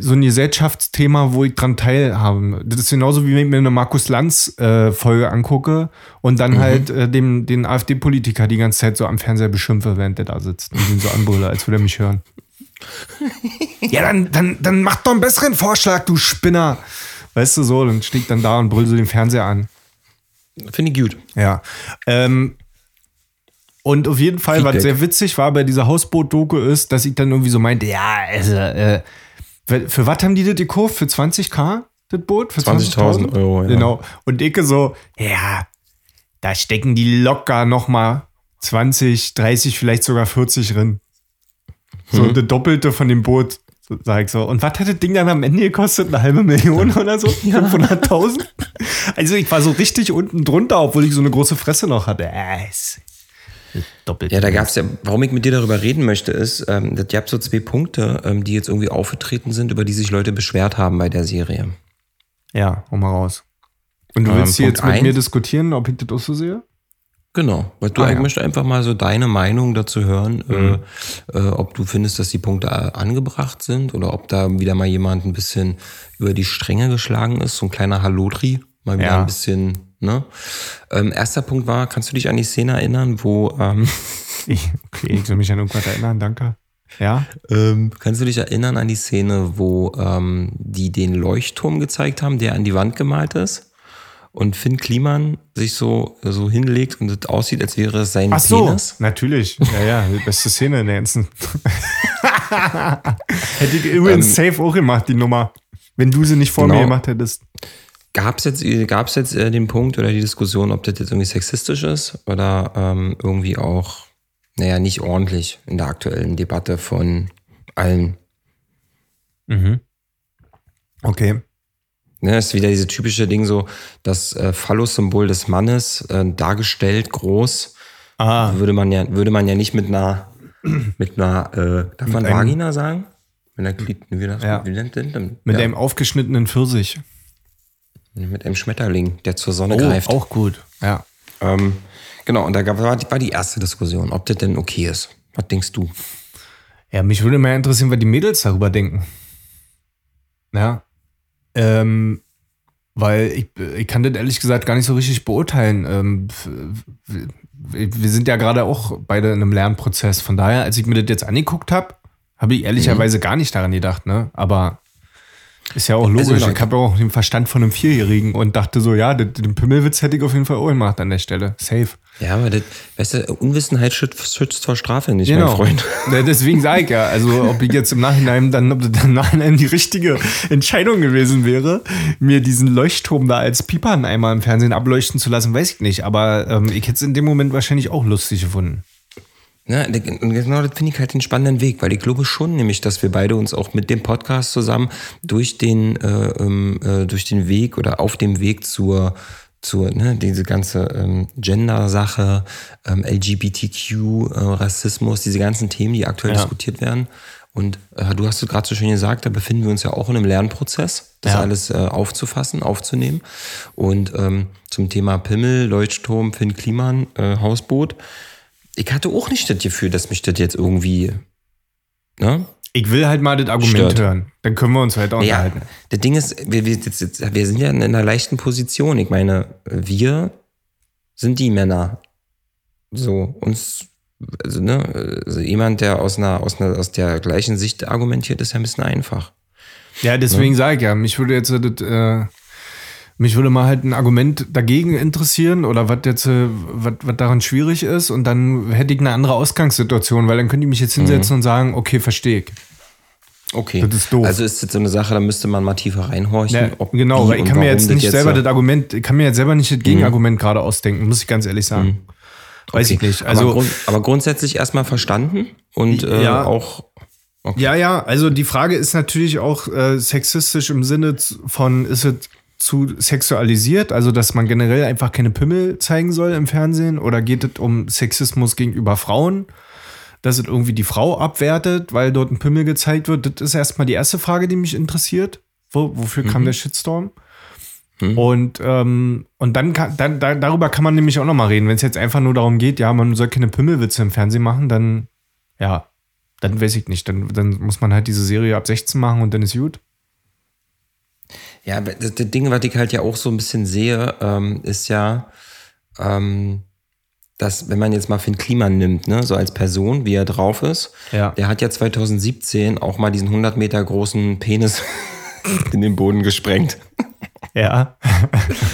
so ein Gesellschaftsthema, wo ich dran teilhabe. Das ist genauso wie wenn ich mir eine Markus Lanz-Folge angucke und Mhm. dann halt äh, dem, den AfD-Politiker die ganze Zeit so am Fernseher beschimpfe, während der da sitzt und ihn so anbrülle, als würde er mich hören. ja, dann, dann, dann mach doch einen besseren Vorschlag, du Spinner. Weißt du so, dann steht dann da und brüll so den Fernseher an. Finde ich gut. Ja. Ähm, und auf jeden Fall, was Feedback. sehr witzig war bei dieser Hausboot-Doku ist, dass ich dann irgendwie so meinte, ja, also, äh, für, für was haben die das gekauft? Für 20k, das Boot? Für 20.000 Euro, ja. Genau. Und Icke so, ja, da stecken die locker noch mal 20, 30, vielleicht sogar 40 drin. So Hm. das Doppelte von dem Boot, sag ich so. Und was hat das Ding dann am Ende gekostet? Eine halbe Million oder so? 500.000? Also ich war so richtig unten drunter, obwohl ich so eine große Fresse noch hatte. Äh, doppelt. Ja, da gab's ja, warum ich mit dir darüber reden möchte, ist, ähm, dass ihr habt so zwei Punkte, ähm, die jetzt irgendwie aufgetreten sind, über die sich Leute beschwert haben bei der Serie. Ja, hau mal raus. Und du Ähm, willst hier Punkt jetzt mit eins. mir diskutieren, ob ich das auch so sehe? Genau, weil du Ah, ich ja. möchte einfach mal so deine Meinung dazu hören, äh, äh, ob du findest, dass die Punkte angebracht sind oder ob da wieder mal jemand ein bisschen über die Stränge geschlagen ist, so ein kleiner Hallodri, mal wieder Ja. ein bisschen, ne? Ähm, erster Punkt war, kannst du dich an die Szene erinnern, wo ähm, Ich, okay, ich soll mich an irgendwas erinnern, danke. Ja? Ähm, kannst du dich erinnern an die Szene, wo ähm, die den Leuchtturm gezeigt haben, der an die Wand gemalt ist? Und Finn Kliman sich so, so hinlegt und es aussieht, als wäre es sein Ach so, Penis? natürlich. Ja, ja, die beste Szene in der ganzen. Hätte ich übrigens safe auch gemacht, die Nummer. Wenn du sie nicht vor Genau. mir gemacht hättest. Gab es jetzt, gab's jetzt äh, den Punkt oder die Diskussion, ob das jetzt irgendwie sexistisch ist oder ähm, irgendwie auch, naja, nicht ordentlich in der aktuellen Debatte von allen? Okay. Ne, ist wieder diese typische Ding so, das äh, Phallus-Symbol des Mannes äh, dargestellt, groß, Ah, würde man ja, würde man ja nicht mit einer, mit einer, äh, darf man einem- Vagina sagen? Mit einer Glied, wie das, Ja. wie nennt denn, denn? mit ja, einem aufgeschnittenen Pfirsich. mit einem Schmetterling, der zur Sonne Oh, greift. auch gut. Ja. Ähm, genau, und da gab, war, die, war die erste Diskussion, ob das denn okay ist. Was denkst du? Ja, mich würde mal interessieren, was die Mädels darüber denken. Ja. Ähm, weil ich, ich kann das ehrlich gesagt gar nicht so richtig beurteilen. Ähm, wir sind ja gerade auch beide in einem Lernprozess. Von daher, als ich mir das jetzt angeguckt habe, habe ich ehrlicherweise gar nicht daran gedacht, ne? Aber Ist ja auch logisch. Also, ich habe auch den Verstand von einem Vierjährigen und dachte so, ja, den Pimmelwitz hätte ich auf jeden Fall auch gemacht an der Stelle. Safe. Ja, aber das, weißt du, Unwissenheit schützt, schützt vor Strafe nicht, genau. mein Freund. Ja, deswegen sage ich ja, also ob ich jetzt im Nachhinein dann, ob das im Nachhinein die richtige Entscheidung gewesen wäre, mir diesen Leuchtturm da als Piepern einmal im Fernsehen ableuchten zu lassen, weiß ich nicht. Aber ähm, ich hätte es in dem Moment wahrscheinlich auch lustig gefunden. Ja, genau das finde ich halt den spannenden Weg, weil ich glaube schon nämlich, dass wir beide uns auch mit dem Podcast zusammen durch den, äh, ähm, äh, durch den Weg oder auf dem Weg zur, zur ne, diese ganze ähm, Gender-Sache, ähm, LGBTQ, äh, Rassismus, diese ganzen Themen, die aktuell ja. diskutiert werden. Und äh, du hast es gerade so schön gesagt, da befinden wir uns ja auch in einem Lernprozess, das ja. alles äh, aufzufassen, aufzunehmen. Und ähm, zum Thema Pimmel, Leuchtturm, Finn Kliman, äh, Hausboot ich hatte auch nicht das Gefühl, dass mich das jetzt irgendwie. Ne? Ich will halt mal das Argument Stört. hören. Dann können wir uns weiter unterhalten. Ja, das Ding ist, wir, wir, jetzt, wir sind ja in einer leichten Position. Ich meine, wir sind die Männer. So, uns, also, ne, also jemand, der aus einer, aus einer, aus der gleichen Sicht argumentiert, ist ja ein bisschen einfach. Ja, deswegen ne? sage ich ja, mich würde jetzt das, äh, mich würde mal halt ein Argument dagegen interessieren oder was jetzt, äh, was, was daran schwierig ist und dann hätte ich eine andere Ausgangssituation, weil dann könnte ich mich jetzt hinsetzen mhm. und sagen, okay, verstehe ich. Okay. Das ist doof. Also ist jetzt so eine Sache, da müsste man mal tiefer reinhorchen. Ja, genau, weil ich kann mir jetzt nicht jetzt selber das Argument, ich kann mir jetzt selber nicht das mhm. Gegenargument mhm. gerade ausdenken, muss ich ganz ehrlich sagen. Mhm. Weiß okay. ich nicht. Also, aber, grund, aber grundsätzlich erstmal verstanden und äh, ja, auch. Okay. Ja, ja, also die Frage ist natürlich auch äh, sexistisch im Sinne von, ist es zu sexualisiert, also dass man generell einfach keine Pimmel zeigen soll im Fernsehen? Oder geht es um Sexismus gegenüber Frauen? Dass es irgendwie die Frau abwertet, weil dort ein Pimmel gezeigt wird? Das ist erstmal die erste Frage, die mich interessiert. Wo, wofür mhm. kam der Shitstorm? Mhm. Und, ähm, und dann, kann, dann da, darüber kann man nämlich auch nochmal reden. Wenn es jetzt einfach nur darum geht, ja, man soll keine Pimmelwitze im Fernsehen machen, dann, ja, dann weiß ich nicht. Dann, dann muss man halt diese Serie ab 16 machen und dann ist gut. Ja, das, das Ding, was ich halt ja auch so ein bisschen sehe, ähm, ist ja, ähm, dass, wenn man jetzt mal Finn Kliman nimmt, ne, so als Person, wie er drauf ist, ja. der hat ja 2017 auch mal diesen 100 Meter großen Penis in den Boden gesprengt. Ja.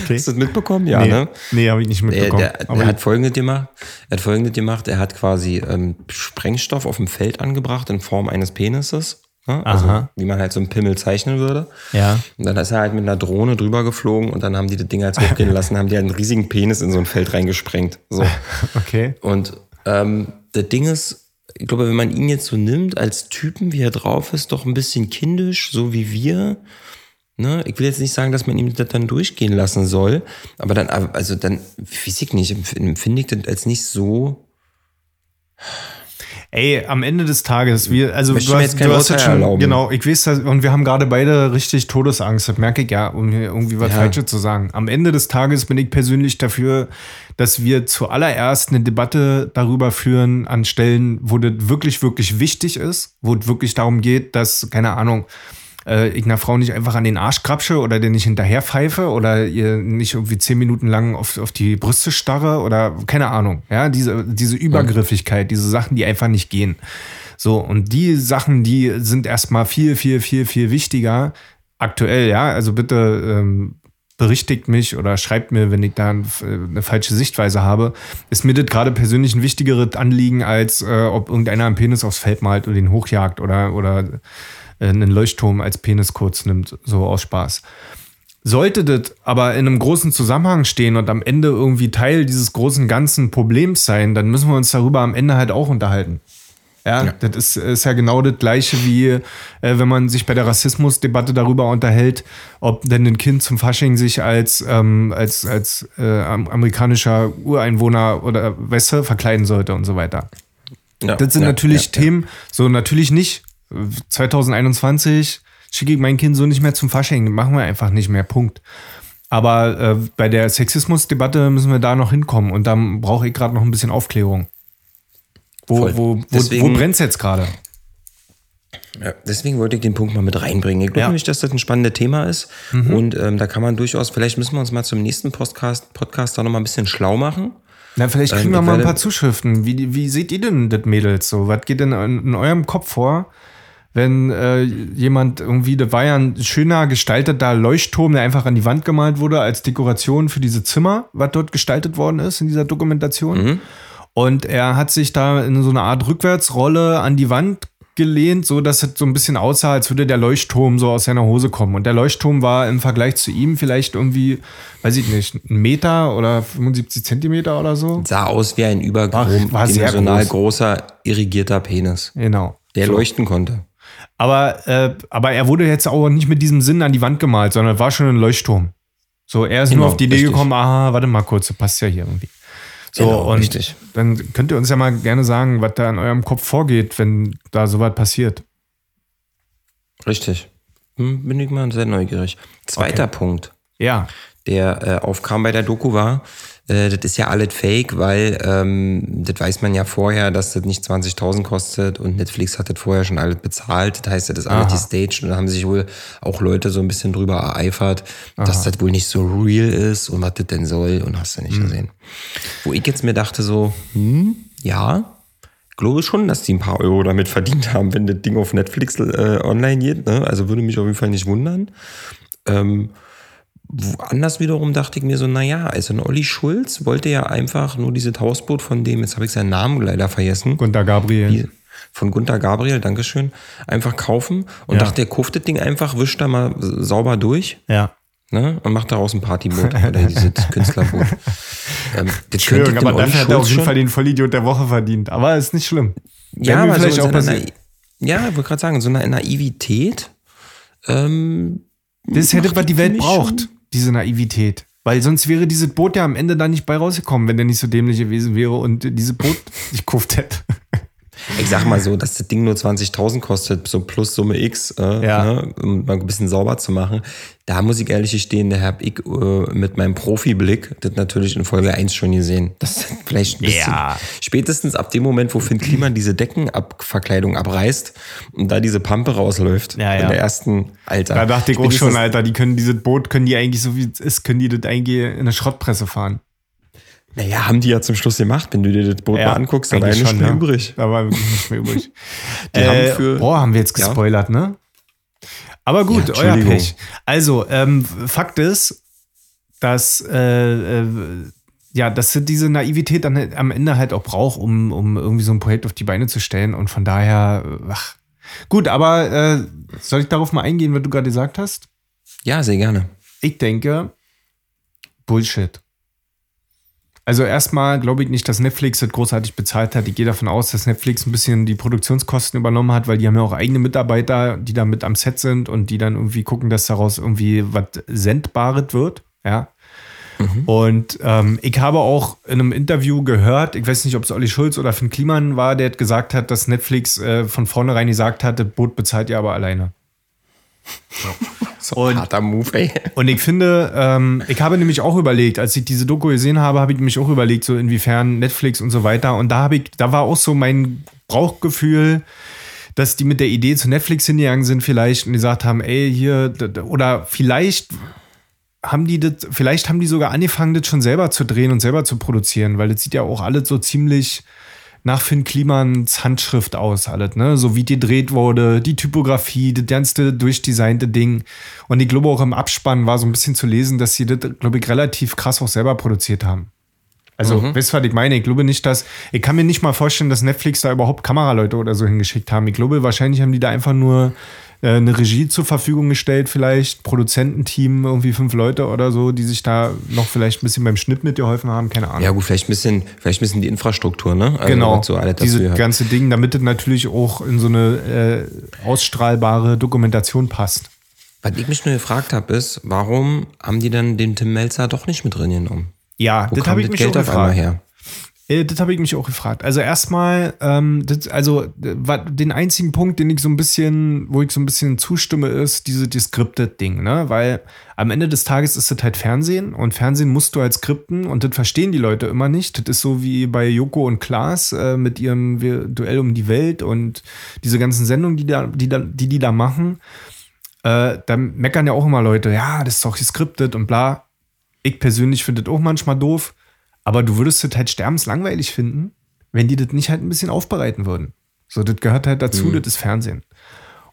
Okay. Hast du das mitbekommen? Ja, nee. ne? Nee, habe ich nicht mitbekommen. Der, der, der hat folgendes gemacht. Er hat folgendes gemacht. Er hat quasi ähm, Sprengstoff auf dem Feld angebracht in Form eines Penises Ne? Also, wie man halt so einen Pimmel zeichnen würde. Ja. Und dann ist er halt mit einer Drohne drüber geflogen und dann haben die das Ding halt hochgehen lassen, haben die halt einen riesigen Penis in so ein Feld reingesprengt. So. Okay. Und ähm, das Ding ist, ich glaube, wenn man ihn jetzt so nimmt als Typen, wie er drauf ist, doch ein bisschen kindisch, so wie wir. Ne? Ich will jetzt nicht sagen, dass man ihm das dann durchgehen lassen soll, aber dann, also dann, weiß ich nicht, empfinde ich das als nicht so Ey, am Ende des Tages, wir, also du hast, du hast jetzt schon, erlauben. genau, ich weiß das, und wir haben gerade beide richtig Todesangst, das merke ich ja, um hier irgendwie was ja. Falsches zu sagen. Am Ende des Tages bin ich persönlich dafür, dass wir zuallererst eine Debatte darüber führen an Stellen, wo das wirklich, wirklich wichtig ist, wo es wirklich darum geht, dass, keine Ahnung, äh, ich einer Frau nicht einfach an den Arsch krapsche oder der nicht hinterher pfeife oder ihr nicht irgendwie zehn Minuten lang auf, auf die Brüste starre oder keine Ahnung. Ja, diese, diese Übergriffigkeit, diese Sachen, die einfach nicht gehen. So, und die Sachen, die sind erstmal viel, viel, viel, viel wichtiger aktuell, ja. Also bitte ähm, berichtigt mich oder schreibt mir, wenn ich da eine falsche Sichtweise habe, ist mir das gerade persönlich ein wichtigeres Anliegen, als äh, ob irgendeiner einen Penis aufs Feld malt oder den hochjagt oder, oder einen Leuchtturm als Penis kurz nimmt, so aus Spaß. Sollte das aber in einem großen Zusammenhang stehen und am Ende irgendwie Teil dieses großen ganzen Problems sein, dann müssen wir uns darüber am Ende halt auch unterhalten. Ja, ja. das ist, ist, ja genau das Gleiche wie, äh, wenn man sich bei der Rassismusdebatte darüber unterhält, ob denn ein Kind zum Fasching sich als, ähm, als, als äh, amerikanischer Ureinwohner oder Wesse verkleiden sollte und so weiter. Ja, das sind ja, natürlich Themen, so natürlich nicht. 2021 schicke ich mein Kind so nicht mehr zum Fasching. Machen wir einfach nicht mehr. Punkt. Aber äh, bei der Sexismusdebatte müssen wir da noch hinkommen und da brauche ich gerade noch ein bisschen Aufklärung. Wo, wo, wo, wo brennt es jetzt gerade? Ja, deswegen wollte ich den Punkt mal mit reinbringen. Ich glaube ja. nämlich, dass das ein spannendes Thema ist. Mhm. Und ähm, da kann man durchaus, vielleicht müssen wir uns mal zum nächsten Podcast, Podcast da noch mal ein bisschen schlau machen. Na, vielleicht kriegen ähm, wir mal ein paar Zuschriften. Wie, wie seht ihr denn das Mädels so? Was geht denn in, in eurem Kopf vor? Wenn äh, jemand irgendwie, da war ja ein schöner gestalteter Leuchtturm, der einfach an die Wand gemalt wurde als Dekoration für diese Zimmer, was dort gestaltet worden ist in dieser Dokumentation. Mhm. Und er hat sich da in so eine Art Rückwärtsrolle an die Wand gelehnt, so dass es so ein bisschen aussah, als würde der Leuchtturm so aus seiner Hose kommen. Und der Leuchtturm war im Vergleich zu ihm vielleicht irgendwie, weiß ich nicht, ein Meter oder 75 Zentimeter oder so. Sah aus wie ein überdimensional groß. großer irrigierter Penis. Genau. Der so. leuchten konnte. Aber, äh, aber er wurde jetzt auch nicht mit diesem Sinn an die Wand gemalt, sondern war schon ein Leuchtturm. So, er ist genau, nur auf die Idee richtig. gekommen, aha, warte mal kurz, das passt ja hier irgendwie. So, genau, und richtig. dann könnt ihr uns ja mal gerne sagen, was da in eurem Kopf vorgeht, wenn da sowas passiert. Richtig. Hm, bin ich mal sehr neugierig. Zweiter okay. Punkt. Ja. Der äh, aufkam bei der Doku war, äh, das ist ja alles fake, weil ähm, das weiß man ja vorher, dass das nicht 20.000 kostet und Netflix hat das vorher schon alles bezahlt. Das heißt, das ist alles gestaged und da haben sich wohl auch Leute so ein bisschen drüber ereifert, Aha. dass das wohl nicht so real ist und was das denn soll und hast du nicht mhm. gesehen. Wo ich jetzt mir dachte so, hm, ja, glaube schon, dass die ein paar Euro damit verdient haben, wenn das Ding auf Netflix äh, online geht. Ne? Also würde mich auf jeden Fall nicht wundern. Ähm, Woanders wiederum dachte ich mir so, naja, also ein Olli Schulz wollte ja einfach nur diese Hausboot von dem, jetzt habe ich seinen Namen leider vergessen. Gunter Gabriel. Die, von Gunter Gabriel, Dankeschön, einfach kaufen und ja. dachte, er kauft das Ding einfach, wischt da mal sauber durch. Ja. Ne, und macht daraus ein Partyboot oder dieses Künstlerboot. Ähm, Entschuldigung, aber dafür hat er auf jeden Fall den Vollidiot der Woche verdient. Aber ist nicht schlimm. Ja, aber vielleicht so auch passiert. ja, ich wollte gerade sagen, so eine Naivität. Ähm, das das, was die Welt braucht diese Naivität. Weil sonst wäre dieses Boot ja am Ende da nicht bei rausgekommen, wenn der nicht so dämlich gewesen wäre und diese Boot sich gekauft hätte. Ich sag mal so, dass das Ding nur 20.000 kostet, so plus Summe X, äh, ja. ne, um mal ein bisschen sauber zu machen. Da muss ich ehrlich gestehen, da habe ich äh, mit meinem Profiblick das natürlich in Folge 1 schon gesehen. Das ist vielleicht ein bisschen, ja. spätestens ab dem Moment, wo Finn Kliman diese Deckenverkleidung abreißt und da diese Pampe rausläuft, ja, ja. in der ersten, Alter. Da dachte ich auch schon, Alter, die können dieses Boot, können die eigentlich so wie es ist, können die das eigentlich in eine Schrottpresse fahren. Naja, haben die ja zum Schluss gemacht, wenn du dir das Boot ja, mal anguckst, da war ja nicht mehr ne? übrig. Da war wirklich nicht mehr übrig. die äh, haben für, boah, haben wir jetzt gespoilert, ja. ne? Aber gut, ja, euer Pech. Also, ähm, Fakt ist, dass äh, äh, ja, dass diese Naivität dann am Ende halt auch braucht, um, um irgendwie so ein Projekt auf die Beine zu stellen. Und von daher, ach. Gut, aber äh, soll ich darauf mal eingehen, was du gerade gesagt hast? Ja, sehr gerne. Ich denke, Bullshit. Also erstmal glaube ich nicht, dass Netflix das großartig bezahlt hat. Ich gehe davon aus, dass Netflix ein bisschen die Produktionskosten übernommen hat, weil die haben ja auch eigene Mitarbeiter, die da mit am Set sind und die dann irgendwie gucken, dass daraus irgendwie was Sendbares wird. Ja. Mhm. Und ähm, ich habe auch in einem Interview gehört, ich weiß nicht, ob es Olli Schulz oder Finn Kliman war, der gesagt hat, dass Netflix äh, von vornherein gesagt hat, das Boot bezahlt ihr aber alleine. So und, harter Move, ey. Und ich finde, ähm, ich habe nämlich auch überlegt, als ich diese Doku gesehen habe, habe ich mich auch überlegt, so inwiefern Netflix und so weiter. Und da habe ich, da war auch so mein Brauchgefühl, dass die mit der Idee zu Netflix hingegangen sind, vielleicht und gesagt haben, ey, hier, oder vielleicht haben die das, vielleicht haben die sogar angefangen, das schon selber zu drehen und selber zu produzieren, weil das sieht ja auch alles so ziemlich nach Finn Klimans Handschrift aus, alles, ne? So wie die gedreht wurde, die Typografie, das ganze durchdesignte Ding. Und ich glaube auch im Abspann war so ein bisschen zu lesen, dass sie das, glaube ich, relativ krass auch selber produziert haben. Also, mhm. weißt du, was ich meine? Ich glaube nicht, dass. Ich kann mir nicht mal vorstellen, dass Netflix da überhaupt Kameraleute oder so hingeschickt haben. Ich glaube, wahrscheinlich haben die da einfach nur äh, eine Regie zur Verfügung gestellt, vielleicht Produzententeam, irgendwie fünf Leute oder so, die sich da noch vielleicht ein bisschen beim Schnitt mitgeholfen haben, keine Ahnung. Ja gut, vielleicht ein bisschen, vielleicht ein bisschen die Infrastruktur, ne? Also genau, so diese ganze Ding, damit es natürlich auch in so eine äh, ausstrahlbare Dokumentation passt. Was ich mich nur gefragt habe, ist, warum haben die dann den Tim Melzer doch nicht mit drin genommen? Ja, Wo das habe ich mich Geld auch gefragt. Her? Äh, das habe ich mich auch gefragt. Also erstmal, ähm, das, also den einzigen Punkt, den ich so ein bisschen, wo ich so ein bisschen zustimme, ist diese Descripted-Ding, ne? Weil am Ende des Tages ist das halt Fernsehen und Fernsehen musst du halt skripten und das verstehen die Leute immer nicht. Das ist so wie bei Joko und Klaas äh, mit ihrem Duell um die Welt und diese ganzen Sendungen, die da, die, da, die, die da machen. Äh, da meckern ja auch immer Leute, ja, das ist doch geskriptet und bla. Ich persönlich finde das auch manchmal doof. Aber du würdest es halt sterbenslangweilig finden, wenn die das nicht halt ein bisschen aufbereiten würden. So, das gehört halt dazu, mhm. das ist Fernsehen.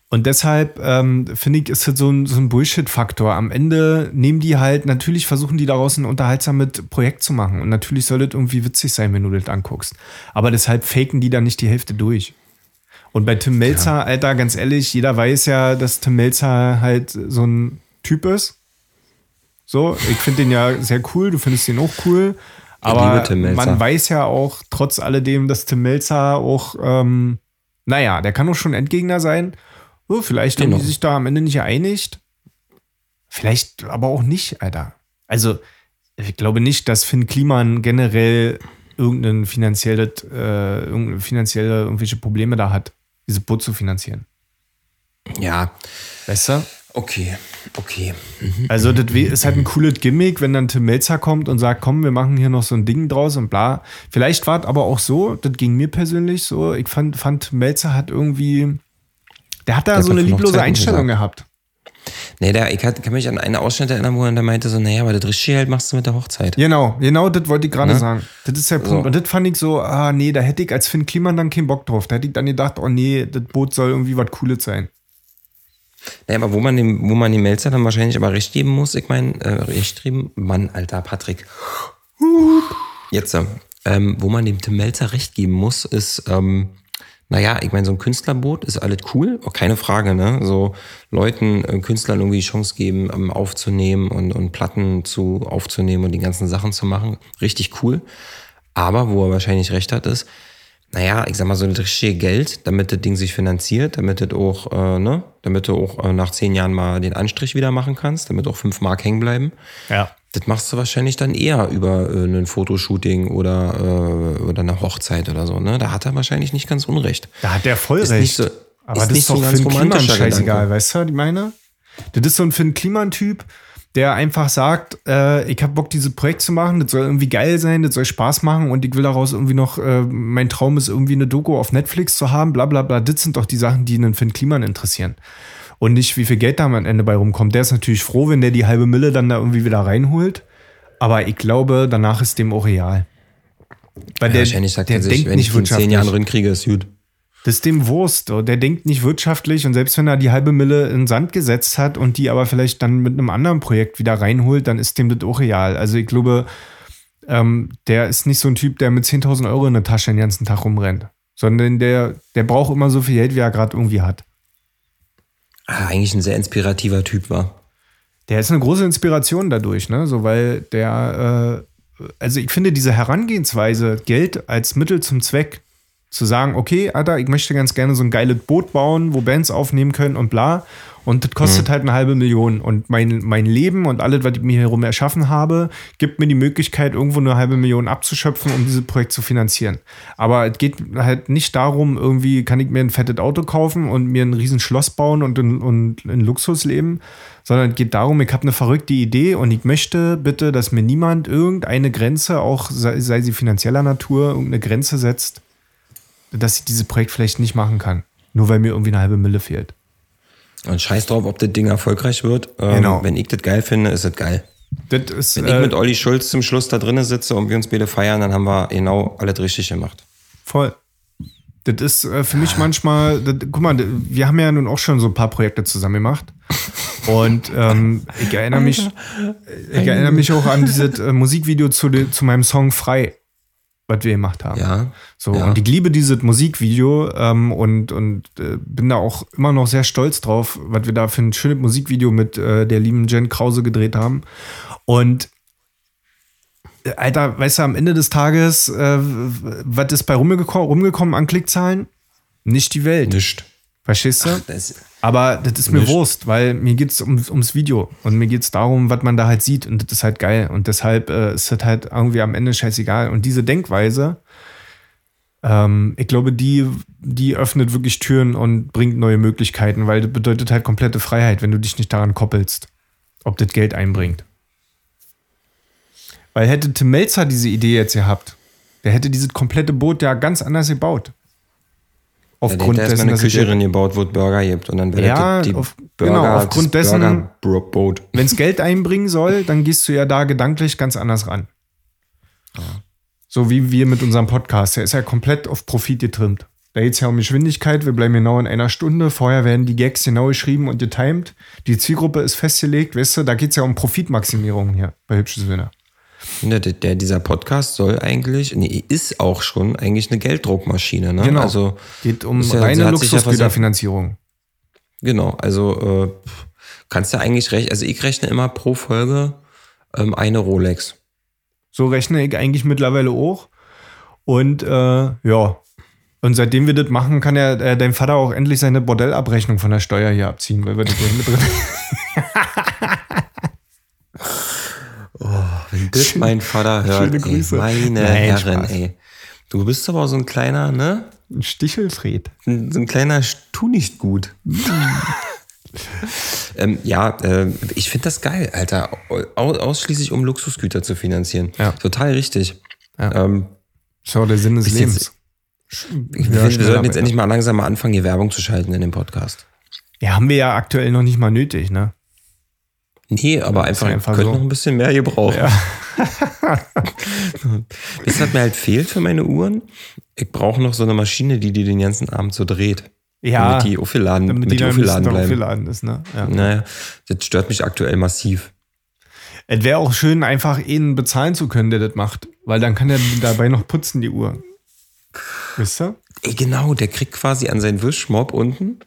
Und deshalb ähm, finde ich, ist das so ein, so ein Bullshit-Faktor. Am Ende nehmen die halt, natürlich versuchen die daraus ein unterhaltsames Projekt zu machen. Und natürlich soll das irgendwie witzig sein, wenn du das anguckst. Aber deshalb faken die dann nicht die Hälfte durch. Und bei Tim Melzer, ja. Alter, ganz ehrlich, jeder weiß ja, dass Tim Melzer halt so ein Typ ist. So, ich finde den ja sehr cool, du findest den auch cool. Aber man weiß ja auch trotz alledem, dass Tim Melzer auch, ähm, naja, der kann auch schon Endgegner sein. Oh, vielleicht genau. haben die sich da am Ende nicht geeinigt. Vielleicht aber auch nicht, Alter. Also, ich glaube nicht, dass Finn Kliman generell irgendein finanzielles, äh, irgendeine finanzielle irgendwelche Probleme da hat, diese Boot zu finanzieren. Ja. Weißt du? Okay, okay. Mhm. Also das ist halt ein cooles Gimmick, wenn dann Tim Melzer kommt und sagt, komm, wir machen hier noch so ein Ding draus und bla. Vielleicht war es aber auch so, das ging mir persönlich so, ich fand, fand Melzer hat irgendwie, der hat da der so eine lieblose Einstellung gesagt. gehabt. Nee, der, ich kann mich an eine Ausschnitt erinnern, wo er meinte so, naja, aber das Richtige halt machst du mit der Hochzeit. Genau, genau, das wollte ich gerade ne? sagen. Das ist der Punkt. So. Und das fand ich so, ah nee, da hätte ich als Finn Kliman dann keinen Bock drauf. Da hätte ich dann gedacht, oh nee, das Boot soll irgendwie was Cooles sein. Naja, aber wo man dem, wo man dem Melzer dann wahrscheinlich aber recht geben muss, ich meine, äh, recht geben, Mann, alter Patrick. Jetzt, ähm, wo man dem Tim Melzer recht geben muss, ist, ähm, naja, ich meine, so ein Künstlerboot ist alles cool, auch keine Frage, ne? So Leuten, äh, Künstlern irgendwie die Chance geben, ähm, aufzunehmen und, und Platten zu aufzunehmen und die ganzen Sachen zu machen. Richtig cool. Aber wo er wahrscheinlich recht hat, ist, naja, ich sag mal, so das richtige Geld, damit das Ding sich finanziert, damit das auch, äh, ne, damit du auch äh, nach zehn Jahren mal den Anstrich wieder machen kannst, damit auch fünf Mark hängen bleiben. Ja. Das machst du wahrscheinlich dann eher über äh, ein Fotoshooting oder, äh, oder eine Hochzeit oder so, ne? Da hat er wahrscheinlich nicht ganz unrecht. Da hat er voll ist recht. So, Aber ist das ist doch so für einen Kliman scheißegal, weißt du, was ich meine? Das ist so ein für einen Kliman-Typ, der einfach sagt, äh, ich habe Bock, dieses Projekt zu machen, das soll irgendwie geil sein, das soll Spaß machen und ich will daraus irgendwie noch, äh, mein Traum ist irgendwie eine Doku auf Netflix zu haben, bla bla bla. Das sind doch die Sachen, die einen Finn Kliman interessieren. Und nicht, wie viel Geld da am Ende bei rumkommt. Der ist natürlich froh, wenn der die halbe Mille dann da irgendwie wieder reinholt. Aber ich glaube, danach ist dem auch real. Weil ja, der, wahrscheinlich sagt der er sich, denkt wenn nicht ich in zehn Jahren drin kriege, ist gut. Das ist dem Wurst. Der denkt nicht wirtschaftlich und selbst wenn er die halbe Mille in Sand gesetzt hat und die aber vielleicht dann mit einem anderen Projekt wieder reinholt, dann ist dem das auch real. Also ich glaube, ähm, der ist nicht so ein Typ, der mit 10.000 Euro in der Tasche den ganzen Tag rumrennt, sondern der, der braucht immer so viel Geld, wie er gerade irgendwie hat. Ah, eigentlich ein sehr inspirativer Typ war. Der ist eine große Inspiration dadurch, ne? So, weil der, äh, also ich finde diese Herangehensweise, Geld als Mittel zum Zweck, zu sagen, okay, Alter, ich möchte ganz gerne so ein geiles Boot bauen, wo Bands aufnehmen können und bla. Und das kostet mhm. halt eine halbe Million. Und mein, mein Leben und alles, was ich mir herum erschaffen habe, gibt mir die Möglichkeit, irgendwo eine halbe Million abzuschöpfen, um dieses Projekt zu finanzieren. Aber es geht halt nicht darum, irgendwie kann ich mir ein fettes Auto kaufen und mir ein riesen Schloss bauen und in, und in Luxus leben, sondern es geht darum, ich habe eine verrückte Idee und ich möchte bitte, dass mir niemand irgendeine Grenze, auch sei, sei sie finanzieller Natur, irgendeine Grenze setzt, dass ich dieses Projekt vielleicht nicht machen kann. Nur weil mir irgendwie eine halbe Mille fehlt. Und scheiß drauf, ob das Ding erfolgreich wird. Ähm, genau. Wenn ich das geil finde, ist es geil. Ist, Wenn ich äh, mit Olli Schulz zum Schluss da drinnen sitze und wir uns beide feiern, dann haben wir genau alles richtig gemacht. Voll. Das ist äh, für mich manchmal, das, guck mal, wir haben ja nun auch schon so ein paar Projekte zusammen gemacht. Und ähm, ich erinnere mich, ich erinnere mich auch an dieses äh, Musikvideo zu, zu meinem Song Frei was wir gemacht haben. Ja. So, ja. und ich liebe dieses Musikvideo ähm, und, und äh, bin da auch immer noch sehr stolz drauf, was wir da für ein schönes Musikvideo mit äh, der lieben Jen Krause gedreht haben. Und äh, Alter, weißt du, am Ende des Tages, äh, was ist bei rumgekommen, rumgekommen an Klickzahlen? Nicht die Welt. Nicht. Verstehst du? Ach, das Aber das ist mir nicht. Wurst, weil mir geht es um, ums Video und mir geht es darum, was man da halt sieht und das ist halt geil. Und deshalb äh, ist das halt irgendwie am Ende scheißegal. Und diese Denkweise, ähm, ich glaube, die, die öffnet wirklich Türen und bringt neue Möglichkeiten, weil das bedeutet halt komplette Freiheit, wenn du dich nicht daran koppelst, ob das Geld einbringt. Weil hätte Tim Melzer diese Idee jetzt gehabt, der hätte dieses komplette Boot ja ganz anders gebaut. Aufgrund ja, dessen, eine Küche drin gebaut, wo es Burger gibt und dann wird ja, die auf, Burger, genau, aufgrund dessen, wenn es Geld einbringen soll, dann gehst du ja da gedanklich ganz anders ran. Ja. So wie wir mit unserem Podcast, der ist ja komplett auf Profit getrimmt. Da geht es ja um Geschwindigkeit. Wir bleiben genau in einer Stunde. Vorher werden die Gags genau geschrieben und getimed. Die Zielgruppe ist festgelegt. Weißt du, da geht es ja um Profitmaximierung hier bei Hübsche Söhne. Der, der, dieser Podcast soll eigentlich, nee, ist auch schon eigentlich eine Gelddruckmaschine. Ne? Genau. Also, Geht um ja- reine sich ja Luxusgüterfinanzierung. genau, also äh, kannst du eigentlich rechnen, also ich rechne immer pro Folge ähm, eine Rolex. So rechne ich eigentlich mittlerweile auch. Und äh, ja. Und seitdem wir das machen, kann ja äh, dein Vater auch endlich seine Bordellabrechnung von der Steuer hier abziehen, weil wir das ja mit drin Wenn das mein Vater hört, schöne ey, Grüße. meine Nein, Herren, Spaß. ey. Du bist aber so ein kleiner, ne? Ein Stichelfred. Ein- So ein kleiner Tu nicht gut. ähm, ja, äh, ich finde das geil, Alter. Au ausschließlich um Luxusgüter zu finanzieren. Ja. Total richtig. Ja. Ähm, So, der Sinn des Lebens. jetzt- ich Ja, finde, wir sollten jetzt endlich mal langsam mal anfangen, hier Werbung zu schalten in dem Podcast. Ja, haben wir ja aktuell noch nicht mal nötig, ne? Nee, aber ist einfach, einfach könnte so. noch ein bisschen mehr gebrauchen. Ja. Das, was mir halt fehlt für meine Uhren, ich brauche noch so eine Maschine, die die den ganzen Abend so dreht. Ja, damit die aufgeladen, damit damit die dann aufgeladen bleiben. aufgeladen ist, ne? Ja. Naja, das stört mich aktuell massiv. Es wäre auch schön, einfach einen bezahlen zu können, der das macht. Weil dann kann er dabei noch putzen, die Uhr. Wisst ihr? Ey, genau, der kriegt quasi an seinen Wischmob unten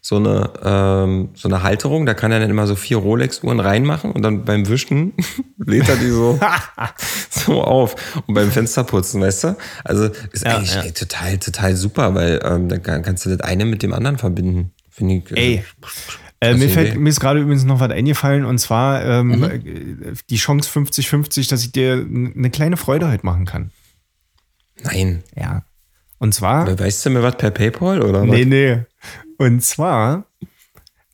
so eine, ähm, so eine Halterung, da kann er dann immer so vier Rolex-Uhren reinmachen und dann beim Wischen lädt er die so, so auf. Und beim Fensterputzen, weißt du? Also ist Ja, eigentlich ja. ey, total, total super, weil ähm, dann kann- kannst du das eine mit dem anderen verbinden. Finde ich. Ey. Äh, mir, fällt, mir ist gerade übrigens noch was eingefallen und zwar ähm, Mhm. äh, die Chance 50-50, dass ich dir eine kleine Freude heute machen kann. Nein. Ja. Und zwar. Weißt du mir was per PayPal oder Nee, was? nee. Und zwar,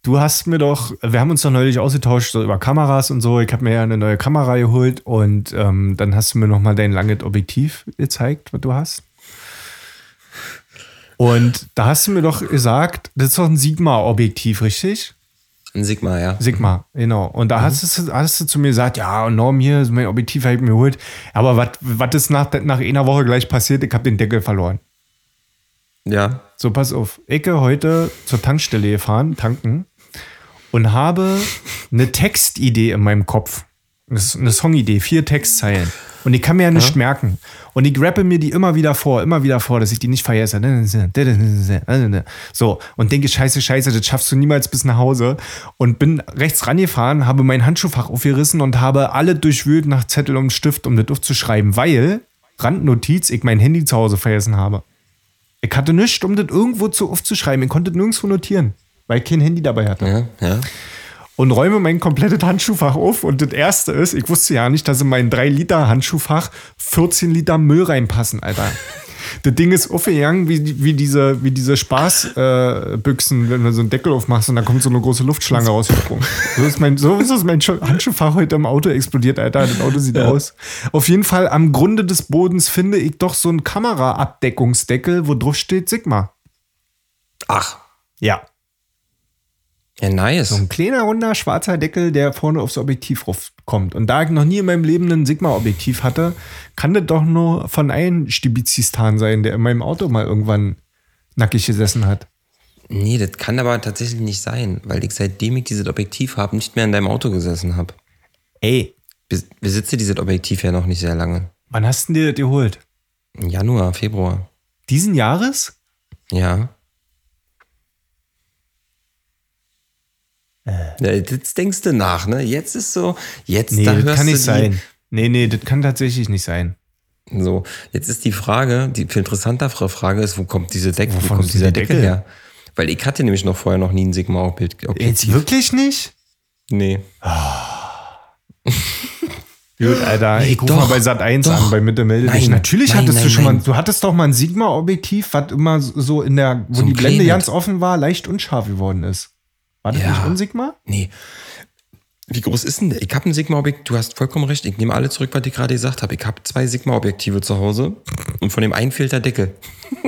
du hast mir doch, wir haben uns doch neulich ausgetauscht so über Kameras und so. Ich habe mir ja eine neue Kamera geholt und ähm, dann hast du mir noch mal dein langes Objektiv gezeigt, was du hast. Und da hast du mir doch gesagt, das ist doch ein Sigma-Objektiv, richtig? Ein Sigma, ja. Sigma, genau. Und da hast, du, hast du zu mir gesagt, ja, Norm, hier mein Objektiv, habe ich mir geholt. Aber was was ist nach, nach einer Woche gleich passiert? Ich habe den Deckel verloren. Ja. So, pass auf. Ecke heute zur Tankstelle gefahren, tanken, und habe eine Textidee in meinem Kopf. Das ist eine Songidee, vier Textzeilen. Und ich kann mir ja nicht merken. Und ich rappe mir die immer wieder vor, immer wieder vor, dass ich die nicht vergesse. So, und denke, scheiße, scheiße, das schaffst du niemals bis nach Hause. Und bin rechts rangefahren, habe mein Handschuhfach aufgerissen und habe alle durchwühlt nach Zettel und Stift, um das aufzuschreiben, weil, Randnotiz, ich mein Handy zu Hause vergessen habe. Ich hatte nichts, um das irgendwo zu aufzuschreiben. Ich konnte das nirgendwo notieren, weil ich kein Handy dabei hatte. Ja, ja. Und räume mein komplettes Handschuhfach auf. Und das erste ist, ich wusste ja nicht, dass in mein 3-Liter-Handschuhfach 14 Liter Müll reinpassen, Alter. Das Ding ist aufgegangen wie, wie diese, wie diese Spaßbüchsen, äh, wenn du so einen Deckel aufmachst und da kommt so eine große Luftschlange rausgesprungen. So ist mein, so ist das mein Schu- Handschuhfach heute im Auto explodiert, Alter. Das Auto sieht aus. Auf jeden Fall am Grunde des Bodens finde ich doch so einen Kameraabdeckungsdeckel, wo drauf steht Sigma. Ach. Ja. Ja, nice. So ein kleiner, runder, schwarzer Deckel, der vorne aufs Objektiv kommt. Und da ich noch nie in meinem Leben ein Sigma-Objektiv hatte, kann das doch nur von einem Stibizistan sein, der in meinem Auto mal irgendwann nackig gesessen hat. Nee, das kann aber tatsächlich nicht sein, weil ich seitdem ich dieses Objektiv habe, nicht mehr in deinem Auto gesessen habe. Ey, Besitze dieses Objektiv ja noch nicht sehr lange. wann hast du dir das geholt? Januar, Februar. Diesen Jahres? Ja. Ja, jetzt denkst du nach, ne? Jetzt ist so, jetzt Nee, da das kann du nicht sein. Nee, nee, das kann tatsächlich nicht sein. So, jetzt ist die Frage, die viel interessantere Frage ist, wo kommt diese Deck, wo kommt dieser Deckel, Deckel? her? Weil ich hatte nämlich noch vorher noch nie ein Sigma-Objektiv. Jetzt wirklich nicht? Nee. Gut, Alter, Nee, ich rufe doch, mal bei Sat 1 doch. an, bei Mitte melde dich. Nein, Natürlich nein, hattest du nein, schon mal, du hattest doch mal ein Sigma-Objektiv, was immer so in der, wo So die Blende ganz offen war, leicht unscharf geworden ist. War das Ja. nicht unsigma? Nee. Wie groß ist denn der? Ich habe ein Sigma-Objektiv, du hast vollkommen recht, ich nehme alle zurück, was ich gerade gesagt habe. Ich habe zwei Sigma-Objektive zu Hause und von dem einen fehlt der Deckel.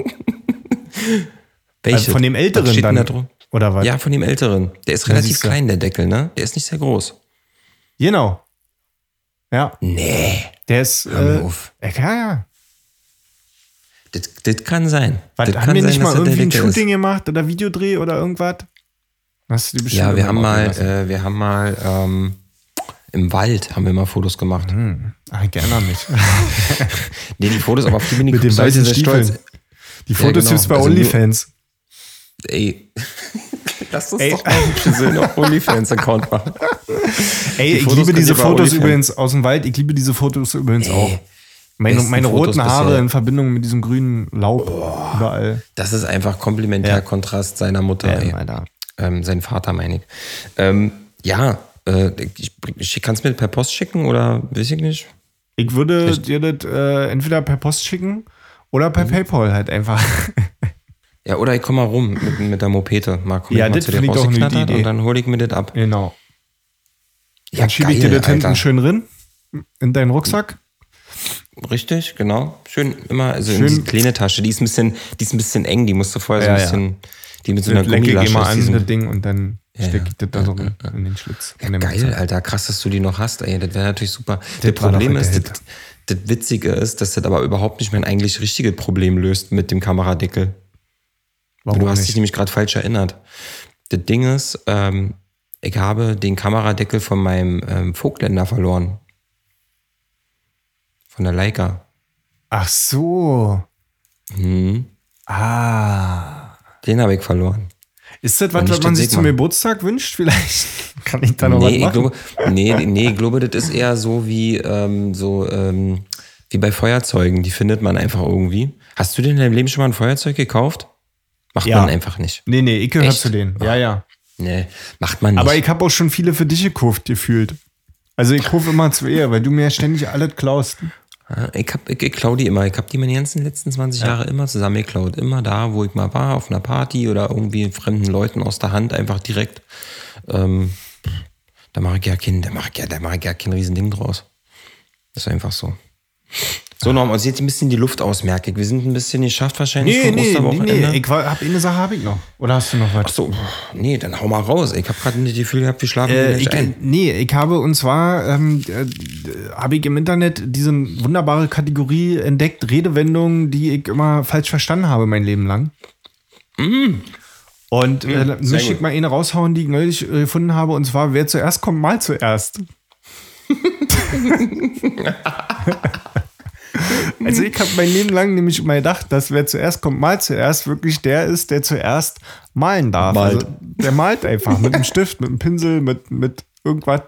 Welches? Also von dem älteren dann? da drum? Oder was? Ja, von dem älteren. Der ist relativ klein, der Deckel, ne? Der ist nicht sehr groß. Genau. Ja, Nee. der ist, Hör äh, auf. ja, ja. Das, das kann sein. Was, das haben wir nicht sein, mal irgendwie ein Deckel ist. Shooting gemacht oder Videodreh oder irgendwas? Hast du die bestimmt Ja, wir haben mal äh, wir haben mal ähm, im Wald haben wir mal Fotos gemacht. Ah, gerne nicht. Nee, die Fotos, aber auf die bin ich Mit den weißen sehr stolz. Die Fotos genau. gibt's bei Also nur- OnlyFans. Ey, lass uns Ey. doch mal hübsche Söhne auf OnlyFans-Account machen. Ey, ich Fotos liebe diese Fotos übrigens aus dem Wald. Ich liebe diese Fotos übrigens Ey, auch. Meine, meine Fotos roten Haare bisher. in Verbindung mit diesem grünen Laub überall. Das ist einfach komplementär Ja. Kontrast seiner Mutter. ey. Ähm, Alter. Ähm, sein Vater, meine ich. Ähm, ja, äh, ich, ich kann es mir per Post schicken oder weiß ich nicht. Ich würde dir das äh, entweder per Post schicken oder Mhm. per PayPal halt einfach. Ja, oder ich komme mal rum mit, mit der Mopete. Mal komm Ja, ich mal das zu dir rausgeknattert Idee. und dann hole ich mir das ab. genau. Ja, Dann schiebe ich dir das hinten schön drin. In deinen Rucksack. Richtig, genau. Schön immer, also Schön- in die kleine Tasche. Die ist ein bisschen, die ist ein bisschen eng. Die musst du vorher Ja, so ja. ein bisschen, die mit so einer Das Gummilasche immer an, das Ding, und dann Ja, stecke ich das da so in, in den Schlitz. in Geil. Alter, krass, dass du die noch hast, ey. Das wäre natürlich super. Das, doch Problem ist, das, das Witzige ist, dass das aber überhaupt nicht mein eigentlich richtiges Problem löst mit dem Kameradeckel. Warum du hast nicht? dich nämlich gerade falsch erinnert. Das Ding ist, ähm, ich habe den Kameradeckel von meinem ähm, Vogtländer verloren. Von der Leica. Ach so. Mhm. Ah. Den habe ich verloren. Ist das was, was man sich zum. Geburtstag wünscht? Vielleicht kann ich da noch nee, was ich machen. glaube, nee, nee, ich glaube, das ist eher so wie, ähm, so, ähm, wie bei Feuerzeugen. Die findet man einfach irgendwie. Hast du denn in deinem Leben schon mal ein Feuerzeug gekauft? Macht Ja. man einfach nicht. nee, nee, ich gehöre Echt? zu denen. Ja, ja. Nee, macht man nicht. Aber ich habe auch schon viele für dich gekauft, gefühlt. Also ich kaufe immer zu ihr, weil du mir ja ständig alles klaust. Ja, ich, hab, ich, ich klau die immer. Ich habe die meine ganzen letzten 20 Jahre immer zusammen geklaut. Immer da, wo ich mal war, auf einer Party oder irgendwie fremden Leuten aus der Hand, einfach direkt. Ähm, da mache ich ja kein, da mache ich ja, da mache ich ja kein Riesending draus. Das ist einfach so. So, nochmal, sieht ein bisschen die Luft aus, merke ich. Wir sind ein bisschen geschafft wahrscheinlich Nee, vom nee, Osterwochenende. nee. Ich war, hab eine Sache habe ich noch. Oder hast du noch was? Ach so, nee, dann hau mal raus. Ich habe gerade nicht das Gefühl gehabt, wir schlafen Äh, ich, ein. nee, ich habe und zwar ähm, äh, habe ich im Internet diese wunderbare Kategorie entdeckt, Redewendungen, die ich immer falsch verstanden habe mein Leben lang. Und äh, sehr möchte ich mal eine raushauen, die ich neulich äh, gefunden habe, und zwar, wer zuerst kommt, mal zuerst. also ich habe mein Leben lang nämlich immer gedacht, dass wer zuerst kommt, mal zuerst wirklich der ist, der zuerst malen darf. Malt. Also, der malt einfach mit einem Stift, mit einem Pinsel, mit, mit irgendwas,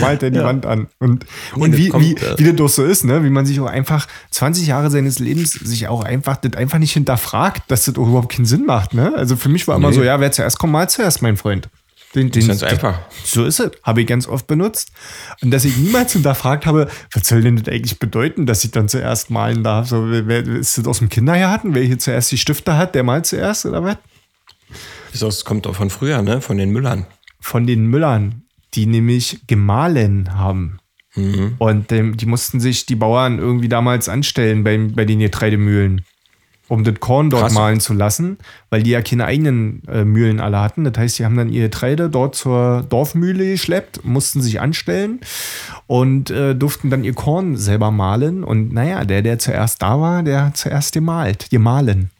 malt er die Wand an. Und, und das wie, kommt, wie, äh, wie das doch so ist, ne? wie man sich auch einfach 20 Jahre seines Lebens sich auch einfach das einfach nicht hinterfragt, dass das auch überhaupt keinen Sinn macht. Ne? Also für mich war immer Nee. so, ja, wer zuerst kommt, mal zuerst, mein Freund. Den, den, ganz einfach. So ist es. Habe ich ganz oft benutzt. Und dass ich niemals hinterfragt habe, was soll denn das eigentlich bedeuten, dass ich dann zuerst malen darf? So, wer, ist das aus dem Kindergarten? Wer hier zuerst die Stifte hat, der malt zuerst oder was? Das kommt doch von früher, ne? Von den Müllern. Von den Müllern, die nämlich gemahlen haben. Und ähm, die mussten sich die Bauern irgendwie damals anstellen bei, bei den Getreidemühlen, um das Korn dort Krass. mahlen zu lassen, weil die ja keine eigenen äh, Mühlen alle hatten. Das heißt, die haben dann ihr Getreide dort zur Dorfmühle geschleppt, mussten sich anstellen und äh, durften dann ihr Korn selber mahlen. Und naja, der, der zuerst da war, der hat zuerst gemalt, gemahlen.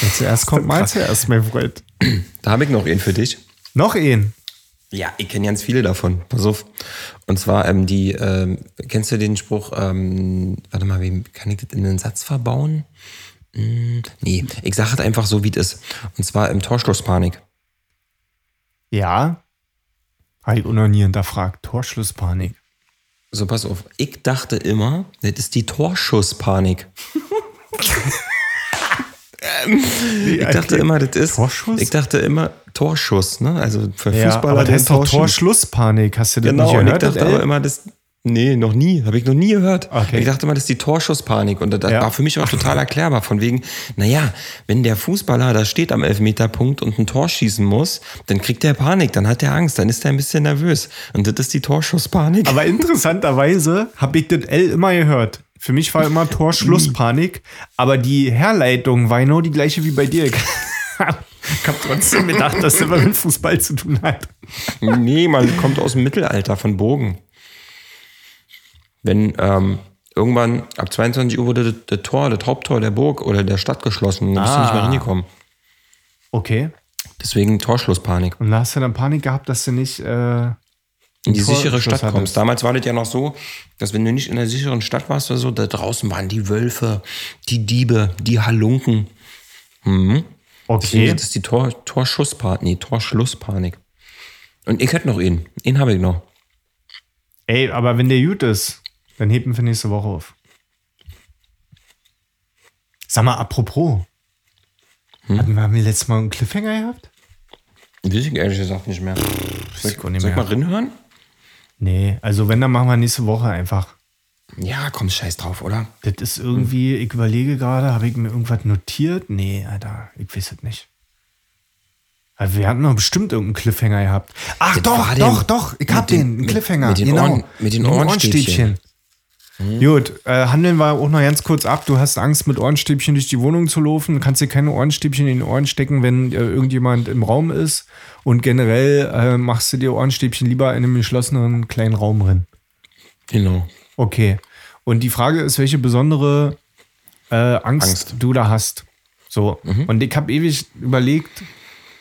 Wer zuerst kommt, mal zuerst, mein Freund. Da habe ich noch einen für dich. Noch ein. Ja, ich kenne ganz viele davon. Pass auf. Und zwar ähm, die, ähm, kennst du den Spruch, ähm, warte mal, wie kann ich das in einen Satz verbauen? Hm, nee, ich sage es einfach so, wie es ist. Und zwar im Torschlusspanik. Ja. Habe ich auch noch nie hinterfragt. Torschlusspanik. So, pass auf. Ich dachte immer, das ist die Torschusspanik. Ich dachte immer, das ist. Torschuss? Ich dachte immer Torschuss, ne? Also für Ja, Fußballer. aber das heißt Torschlusspanik. Hast du das Genau, nicht und ich gehört? dachte aber immer, das. Nee, noch nie. Habe ich noch nie gehört. Okay. Ich dachte immer, das ist die Torschusspanik. Und das Ja. war für mich auch total erklärbar. Von wegen, naja, wenn der Fußballer da steht am Elfmeterpunkt und ein Tor schießen muss, dann kriegt er Panik, dann hat er Angst, dann ist er ein bisschen nervös. Und das ist die Torschusspanik. Aber interessanterweise habe ich das L immer gehört. Für mich war immer Torschlusspanik, aber die Herleitung war genau die gleiche wie bei dir. Ich habe trotzdem gedacht, dass das immer mit Fußball zu tun hat. Nee, man kommt aus dem Mittelalter von Bogen. Wenn, ähm, irgendwann ab 22 Uhr wurde das, das Tor, das Haupttor der Burg oder der Stadt geschlossen. Dann bist du nicht mehr Ah. reingekommen. Okay. Deswegen Torschlusspanik. Und da hast du dann Panik gehabt, dass du nicht. Äh, In die Tor- sichere Schluss Stadt kommst. hattest. Damals war das ja noch so, dass wenn du nicht in der sicheren Stadt warst oder so, da draußen waren die Wölfe, die Diebe, die Halunken. Mhm. Deswegen okay. das ist die Tor, Torschusspanik, nee, Torschlusspanik. Und ich hätte noch ihn. Ihn habe ich noch. Ey, aber wenn der gut ist, dann hebt ihn für nächste Woche auf. Sag mal, apropos. Hm? Hatten wir, haben wir letztes Mal einen Cliffhanger gehabt? Weiß ich ehrlich gesagt nicht mehr. Soll ich, nicht soll ich mal reinhören? Nee, also wenn, dann machen wir nächste Woche einfach. Ja, komm, scheiß drauf, oder? Das ist irgendwie, ich überlege gerade, habe ich mir irgendwas notiert? Nee, Alter, ich weiß es nicht. Also wir hatten doch bestimmt irgendeinen Cliffhanger gehabt. Ach Das doch, doch, den- doch, ich mit hab den- den, einen mit- Cliffhanger. mit den genau. Ohren- mit den Ohrenstäbchen. Gut, äh, handeln wir auch noch ganz kurz ab. Du hast Angst, mit Ohrenstäbchen durch die Wohnung zu laufen. Du kannst dir keine Ohrenstäbchen in die Ohren stecken, wenn äh, irgendjemand im Raum ist. Und generell äh, machst du dir Ohrenstäbchen lieber in einem geschlossenen kleinen Raum drin. Genau. Okay. Und die Frage ist, welche besondere äh, Angst, Angst. du da hast. So. Und ich habe ewig überlegt.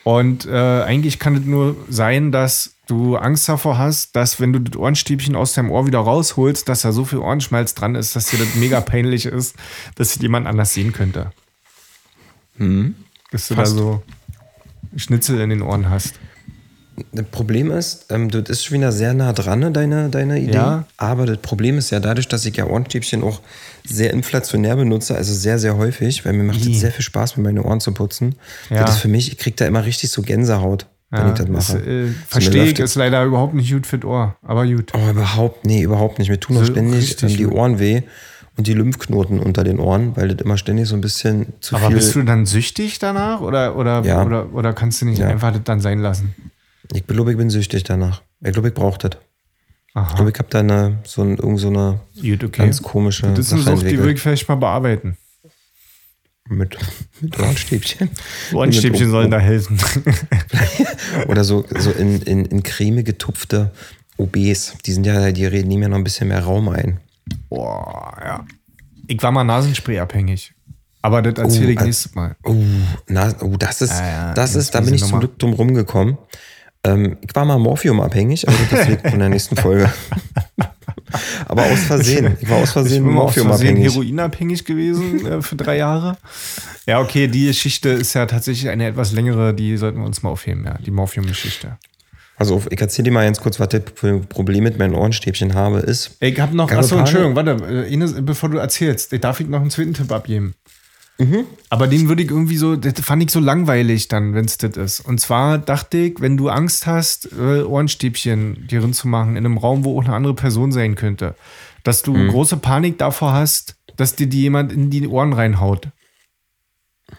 Und äh, eigentlich kann es nur sein, dass du Angst davor hast, dass wenn du das Ohrenstäbchen aus deinem Ohr wieder rausholst, dass da so viel Ohrenschmalz dran ist, dass dir das mega peinlich ist, dass es jemand anders sehen könnte. Dass du Fast. da so Schnitzel in den Ohren hast. Das Problem ist, ähm, das ist schon wieder sehr nah dran, ne, deine, deine Idee. Ja. Aber das Problem ist ja dadurch, dass ich ja Ohrenstäbchen auch sehr inflationär benutze, also sehr, sehr häufig, weil mir macht es sehr viel Spaß, mir meine Ohren zu putzen. Ja. Das ist für mich, ich krieg da immer richtig so Gänsehaut, wenn ich das mache. äh, So, mir Verstehe ich, ist leider überhaupt nicht gut für das Ohr. Aber gut. Oh, überhaupt, nee, überhaupt nicht. Mir tun auch So ständig ähm, die. Ohren weh und die Lymphknoten unter den Ohren, weil das immer ständig so ein bisschen zu Aber viel. bist du dann süchtig danach oder, oder, Ja. oder, oder kannst du nicht Ja. einfach das dann sein lassen? ich glaube, ich bin süchtig danach. Ich glaube, ich brauche das. Ich Aha. glaube, ich habe da eine, so ein, irgend so eine Gut, okay. ganz komische das ist eine Sucht, die würde ich vielleicht mal bearbeiten. Mit, mit Ohrenstäbchen. Ohrenstäbchen Mit- sollen da helfen. Oder so, so in, in, in Creme getupfte OBs. Die sind ja, die reden nehmen ja noch ein bisschen mehr Raum ein. Boah, ja. Ich war mal Nasenspray abhängig. Aber das erzähle Oh, ich äh, nächstes Mal. Oh, na, oh das ist, Ja, ja, das ist, da bin ich zum. Glück drum rumgekommen. Ähm, ich war mal Morphium abhängig, aber das liegt von der nächsten Folge. aber aus Versehen. Ich war aus Ich Versehen bin mal aus Versehen abhängig. heroinabhängig gewesen äh, für drei Jahre. Ja, okay, die Geschichte ist ja tatsächlich eine etwas längere, die sollten wir uns mal aufheben, ja. Die Morphium-Geschichte. Also ich erzähle dir mal ganz kurz, was das Problem mit meinen Ohrenstäbchen habe, ist. Ich hab noch, achso, Entschuldigung, warte, äh, Ines, bevor du erzählst, ich darf ich noch einen zweiten Tipp abgeben. Aber den würde ich irgendwie so, das fand ich so langweilig dann, wenn es das ist. Und zwar dachte ich, wenn du Angst hast, äh, Ohrenstäbchen dir drin zu machen, in einem Raum, wo auch eine andere Person sein könnte, dass du große Panik davor hast, dass dir die jemand in die Ohren reinhaut.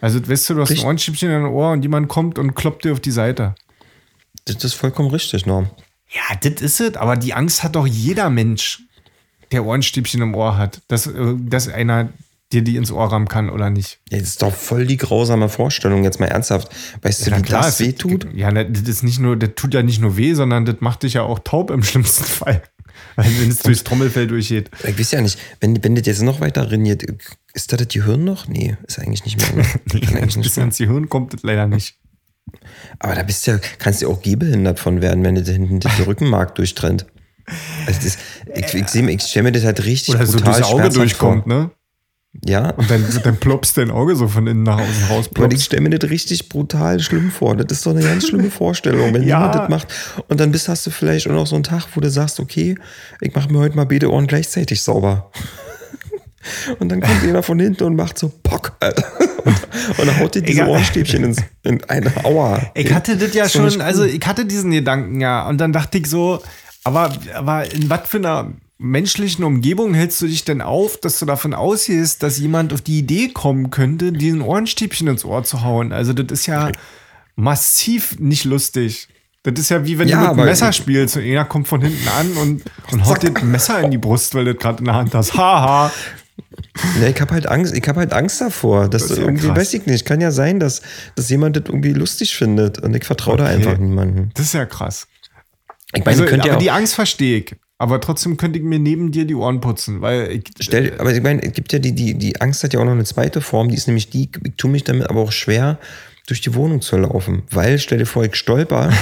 Also, weißt du, du hast Richtig. ein Ohrenstäbchen in deinem Ohr und jemand kommt und kloppt dir auf die Seite. Das ist vollkommen richtig, Norm. Ja, das ist es, aber die Angst hat doch jeder Mensch, der Ohrenstäbchen im Ohr hat, dass, äh, dass einer dir die ins Ohr rammen kann oder nicht. Ja, das ist doch voll die grausame Vorstellung, jetzt mal ernsthaft. Weißt du, wie klar, das weh tut? Ja, das ist nicht nur, das tut ja nicht nur weh, sondern das macht dich ja auch taub im schlimmsten Fall. Weil wenn es durchs Trommelfell durchgeht. Ich weiß ja nicht, wenn, wenn das jetzt noch weiter riniert, ist das das Gehirn noch? Nee, ist eigentlich nicht mehr. Ne? Kann eigentlich nicht Bis ins Gehirn kommt das leider nicht. Aber da bist du ja, kannst du ja auch gehbehindert von werden, wenn du da hinten den Rückenmark durchtrennt. Also das, ich, ich, ich stelle mir das halt richtig Oder so brutal durchs Auge durchkommt, ne? Ja, Und dann, dann ploppst dein Auge so von innen nach außen raus. aber ich stelle mir das richtig brutal schlimm vor. Das ist doch eine ganz schlimme Vorstellung, wenn Ja. jemand das macht. Und dann bist, hast du vielleicht auch noch so einen Tag, wo du sagst, okay, ich mache mir heute mal beide Ohren gleichzeitig sauber. Und dann kommt jemand von hinten und macht so Pock. Und, und dann haut dir diese Egal. Ohrenstäbchen ins, in eine Aua. Ich hatte das ja nicht schon, also ich hatte diesen Gedanken ja. Und dann dachte ich so, aber, aber in was für einer menschlichen Umgebung hältst du dich denn auf, dass du davon ausgehst, dass jemand auf die Idee kommen könnte, diesen Ohrenstäbchen ins Ohr zu hauen? Also das ist ja massiv nicht lustig. Das ist ja wie wenn Ja, du mit einem Messer spielst und einer kommt von hinten an und, und haut dir ein Messer in die Brust, weil du das gerade in der Hand hast. Haha. Ja, ich habe halt Angst, ich habe halt Angst davor, dass Das ist ja irgendwie, krass. weiß ich nicht, kann ja sein, dass, dass jemand das irgendwie lustig findet und ich vertraue da Okay. einfach niemanden. Das ist ja krass. Ich meine, Also, aber ja die Angst verstehe ich. Aber trotzdem könnte ich mir neben dir die Ohren putzen, weil ich, Stell, aber ich meine, es gibt ja die, die, die Angst hat ja auch noch eine zweite Form, die ist nämlich die, ich tue mich damit aber auch schwer, durch die Wohnung zu laufen. Weil, stell dir vor, ich stolper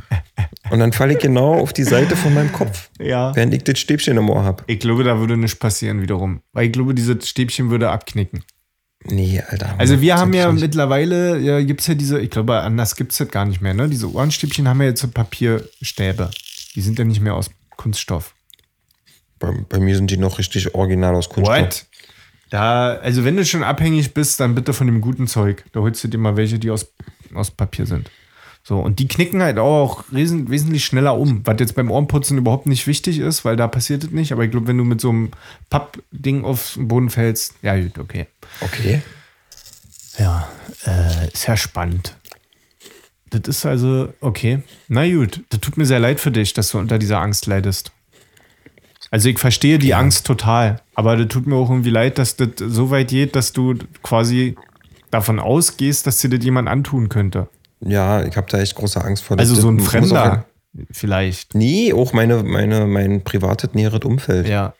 und dann falle ich genau auf die Seite von meinem Kopf, ja. während ich das Stäbchen im Ohr habe. Ich glaube, da würde nichts passieren wiederum. Weil ich glaube, dieses Stäbchen würde abknicken. Nee, Alter. Also wir haben ja nicht. mittlerweile, ja, gibt es ja diese, ich glaube, anders gibt es das gar nicht mehr, ne? Diese Ohrenstäbchen haben ja jetzt so Papierstäbe. Die sind ja nicht mehr aus Kunststoff. Bei, bei mir sind die noch richtig original aus Kunststoff. What? Da, also wenn du schon abhängig bist, dann bitte von dem guten Zeug. Da holst du dir mal welche, die aus, aus Papier sind. So, und die knicken halt auch wesen, wesentlich schneller um, was jetzt beim Ohrenputzen überhaupt nicht wichtig ist, weil da passiert es nicht. Aber ich glaube, wenn du mit so einem Pappding auf den Boden fällst, ja gut, okay. Okay. Ja, äh, ist ja spannend. Das ist also, okay. Na gut, das tut mir sehr leid für dich, dass du unter dieser Angst leidest. Also ich verstehe die Angst total, aber das tut mir auch irgendwie leid, dass das so weit geht, dass du quasi davon ausgehst, dass dir das jemand antun könnte. Ja, ich habe da echt große Angst vor. Also Das- so ein auch Fremder vielleicht. Nee, auch meine, meine, mein privates näheres Umfeld. Ja.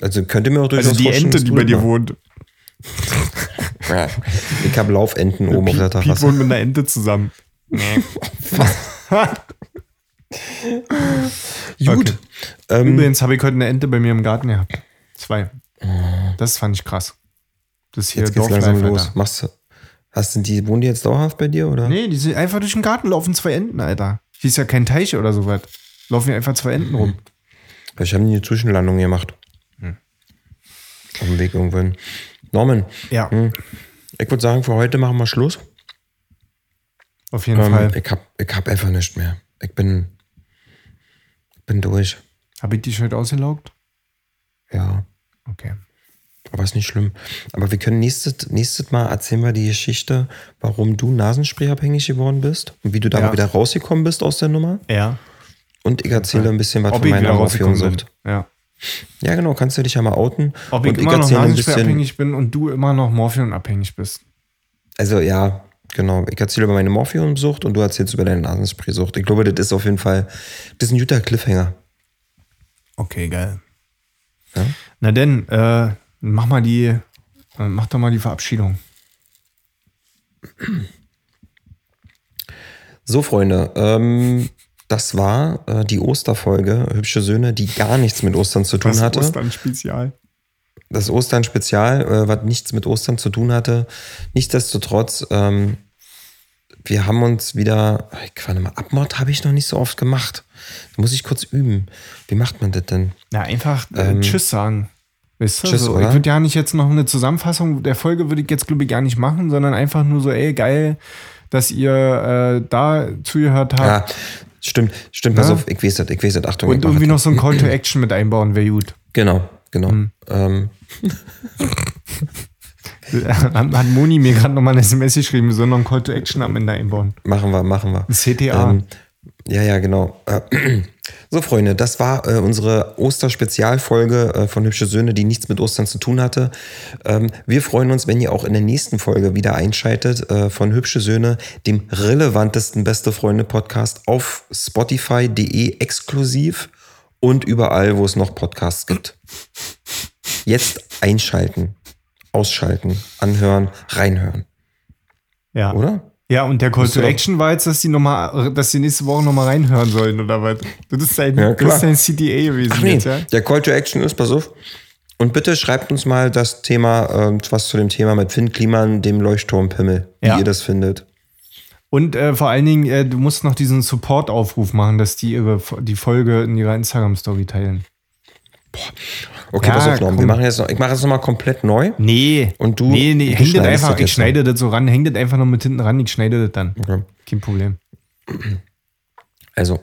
Also könnte mir auch durchaus Also die Ente, die bei dir wohnt. Ja. Ich habe Laufenten oben auf der Piet, Piet Terrasse. wohnt mit einer Ente zusammen. Gut. Ähm, Übrigens habe ich heute eine Ente bei mir im Garten gehabt. Zwei. Das fand ich krass. Das ist hier jetzt geht's langsam los. Alter. Machst du, hast du die, wohnen die jetzt dauerhaft bei dir, oder? Nee, die sind einfach durch den Garten laufen zwei Enten, Alter. Hier ist ja kein Teich oder sowas. Laufen hier einfach zwei Enten rum. Vielleicht haben die eine Zwischenlandung gemacht. Hm. Auf dem Weg irgendwohin. Norman, Ja, ich würde sagen, für heute machen wir Schluss. auf jeden Ähm, Fall. ich hab, ich hab einfach nichts mehr. Ich bin, bin durch. Habe ich dich heute ausgelaugt? Ja. Okay. Aber ist nicht schlimm. Aber wir können nächstes, nächstes Mal erzählen wir die Geschichte, warum du Nasenspray-abhängig geworden bist und wie du da Ja. wieder rausgekommen bist aus der Nummer. Ja. Und ich erzähle ein bisschen was Ob von meiner. Morphionsucht. Ja. Ja, genau, kannst du dich ja mal outen. Ob ich und immer noch Nasenspray-abhängig bin und du immer noch Morphion-abhängig bist. Also ja, genau. Ich erzähle über meine Morphionsucht und du erzählst über deine Nasenspray-Sucht. Ich glaube, das ist auf jeden Fall, das ist ein guter Cliffhanger. Okay, geil. Ja? Na denn, äh, mach mal die, äh, mach doch mal die Verabschiedung. So, Freunde, ähm, das war äh, die Osterfolge Hübsche Söhne, die gar nichts mit Ostern zu tun hatte. Ostern-Spezial. das Ostern-Spezial, äh, was nichts mit Ostern zu tun hatte. Nichtsdestotrotz, ähm, wir haben uns wieder, ich warte mal, Abmord habe ich noch nicht so oft gemacht. Da muss ich kurz üben. Wie macht man das denn? Ja, einfach äh, Tschüss sagen. Weißt du, Tschüss, so, oder? Ich würde ja nicht jetzt noch eine Zusammenfassung der Folge würde ich jetzt glaube ich gar nicht machen, sondern einfach nur so, ey, geil, dass ihr äh, da zugehört habt. Ja, stimmt, stimmt, pass Ja. auf, ich weiß das, ich weiß das, Achtung. Und irgendwie noch so ein Call to Action mit einbauen, wäre gut. Genau, genau. Hm. Ähm, hat, hat Moni mir gerade nochmal eine SMS geschrieben, wir sollen noch ein Call to Action am Ende einbauen. machen wir, machen wir. Ein CTA. Ähm, ja, ja, genau. So, Freunde, das war äh, unsere Osterspezialfolge äh, von Hübsche Söhne, die nichts mit Ostern zu tun hatte. Ähm, wir freuen uns, wenn ihr auch in der nächsten Folge wieder einschaltet äh, von Hübsche Söhne, dem relevantesten Beste Freunde Podcast auf Spotify.de exklusiv und überall, wo es noch Podcasts gibt. Jetzt einschalten, ausschalten, anhören, reinhören, ja. oder? Ja, und der Call to Action war jetzt, dass die noch mal, dass die nächste Woche nochmal reinhören sollen, oder was? Das ist dein, Ja, das ist dein CDA gewesen Ach nee, jetzt, ja? der Call to Action ist, pass auf. Und bitte schreibt uns mal das Thema, ähm, was zu dem Thema mit Finn Kliman, dem Leuchtturmpimmel, wie Ja. ihr das findet. Und äh, vor allen Dingen, äh, du musst noch diesen Support-Aufruf machen, dass die ihre, die Folge in ihrer Instagram-Story teilen. Okay, Ja, pass auf, Norm. Wir machen jetzt noch, ich mache jetzt nochmal komplett neu. Nee. Und du- Nee, nee, häng das einfach, das ich schneide das so ran, häng das einfach noch mit hinten ran, ich schneide das dann. Okay. Kein Problem. Also,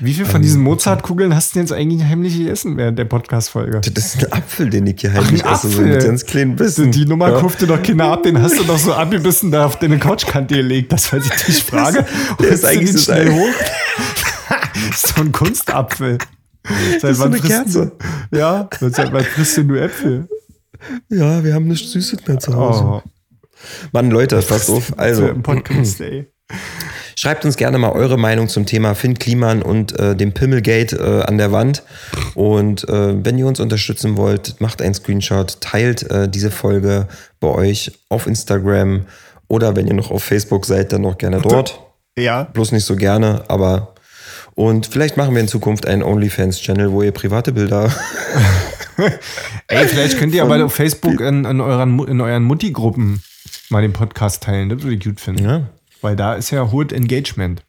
Wie viel Ähm, von diesen Mozartkugeln hast du denn jetzt eigentlich heimlich gegessen während der Podcast-Folge? das ist ein Apfel, den ich hier heimlich ein esse, so Apfel? mit ganz kleinen Bissen. Die Nummer ja. kaufte doch keiner ab, den hast du doch so abgebissen da auf deine Couchkante gelegt. Das, ich dich frage. der ist eigentlich so schnell hoch. das ist so ein Kunstapfel. Seit ist so wann eine frisst Kerze. Du, ja, seit wann frisst du nur Äpfel? Ja, wir haben nichts Süßes mehr zu Hause. Oh, Mann, Leute, passt auf. Also, im Podcast, ey. Schreibt uns gerne mal eure Meinung zum Thema Finn Kliman und äh, dem Pimmelgate äh, an der Wand. Und äh, wenn ihr uns unterstützen wollt, macht einen Screenshot, teilt äh, diese Folge bei euch auf Instagram oder wenn ihr noch auf Facebook seid, dann noch gerne dort. Ja. Bloß nicht so gerne, aber und vielleicht machen wir in Zukunft einen OnlyFans-Channel, wo ihr private Bilder. Ey, vielleicht könnt ihr aber auf Facebook in, in euren, in euren Mutti-Gruppen mal den Podcast teilen. Das würde ich gut finden. ja, Weil da ist ja hohes Engagement.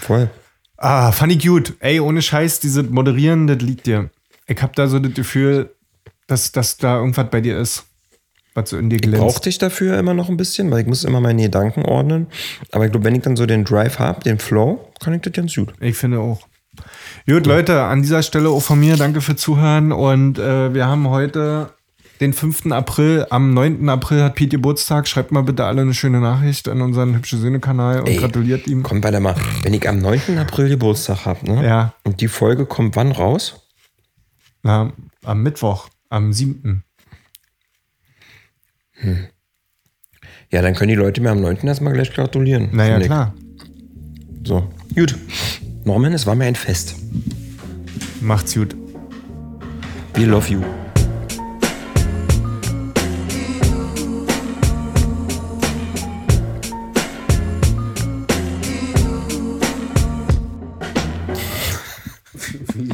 voll. Ah, funny gut. Ey, ohne Scheiß, diese Moderieren, das liegt dir. Ich hab da so das Gefühl, dass, dass da irgendwas bei dir ist, was so in dir glänzt. Brauchte ich dafür immer noch ein bisschen, weil ich muss immer meine Gedanken ordnen. Aber ich glaube, wenn ich dann so den Drive habe, den Flow, kann ich das ganz gut. Ich finde auch. Gut, Leute, an dieser Stelle auch von mir danke für Zuhören. Und äh, wir haben heute den 5. April. Am 9. April hat Pete Geburtstag. Schreibt mal bitte alle eine schöne Nachricht an unseren Hübsche Söhne-Kanal und Ey, gratuliert ihm. Komm, warte mal. Wenn ich am 9. April Geburtstag habe, ne? Ja. Und die Folge kommt wann raus? Na, am Mittwoch, am 7. Ja, dann können die Leute mir am 9. erstmal gleich gratulieren. Naja, klar. So, gut. Norman, es war mir ein Fest. Macht's gut. We love you.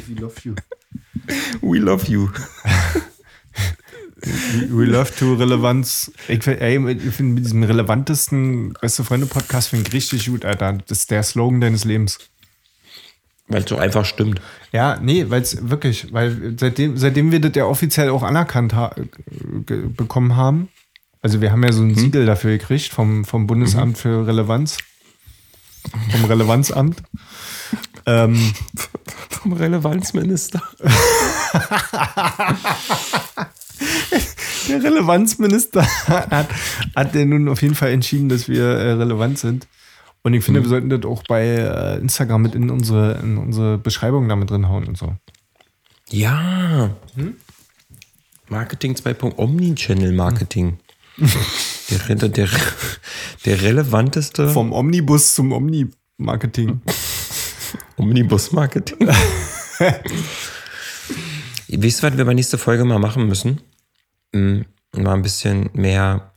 We love you. We love you. We love to Relevanz. Ich, find- finde mit diesem relevantesten Beste Freunde Podcast finde ich richtig gut, Alter. Das ist der Slogan deines Lebens. Weil es so einfach stimmt. Ja, nee, weil es wirklich, weil seitdem, seitdem wir das ja offiziell auch anerkannt ha bekommen haben, also wir haben ja so ein Siegel dafür gekriegt vom, vom Bundesamt für Relevanz, vom Relevanzamt. ähm, Vom Relevanzminister. der Relevanzminister hat, hat der nun auf jeden Fall entschieden, dass wir äh, relevant sind. Und ich finde, wir sollten das auch bei äh, Instagram mit in unsere, in unsere Beschreibung damit drin hauen und so. Ja. Marketing 2. Omnichannel Marketing. der, re- der, der relevanteste Vom Omnibus zum Omni-Marketing. Omnibus Marketing. Wisst ihr, was wir bei nächster Folge mal machen müssen? Mm, Mal ein bisschen mehr.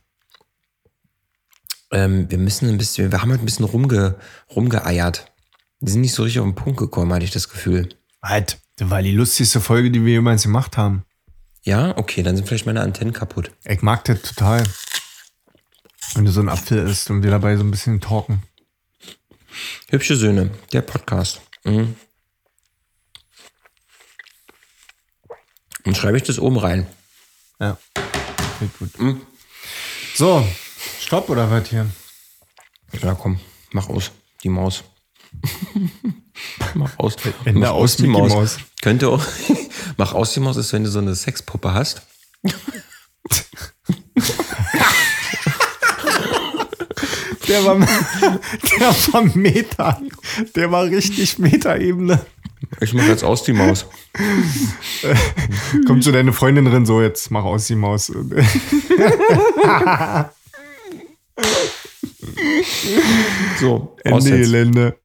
Ähm, wir müssen ein bisschen, wir haben halt ein bisschen rumge, rumgeeiert. Wir sind nicht so richtig auf den Punkt gekommen, hatte ich das Gefühl. Halt, das war die lustigste Folge, die wir jemals gemacht haben. Ja, okay, dann sind vielleicht meine Antennen kaputt. Ich mag das total. Wenn du so ein Apfel isst und wir dabei so ein bisschen talken. Hübsche Söhne, der Podcast. Mhm. Und schreibe ich das oben rein. Ja. Geht gut. So, Stopp oder was hier? Ja, komm, mach aus, die Maus. mach aus. Ende mach aus, Mickey Maus. Könnte auch. mach aus die Maus ist, wenn du so eine Sexpuppe hast. Der war, der war Meta. Der war richtig Meta-Ebene. Ich mach jetzt aus die Maus. Kommt zu deine Freundin drin, so jetzt mach aus die Maus. So, Ende. Gelände.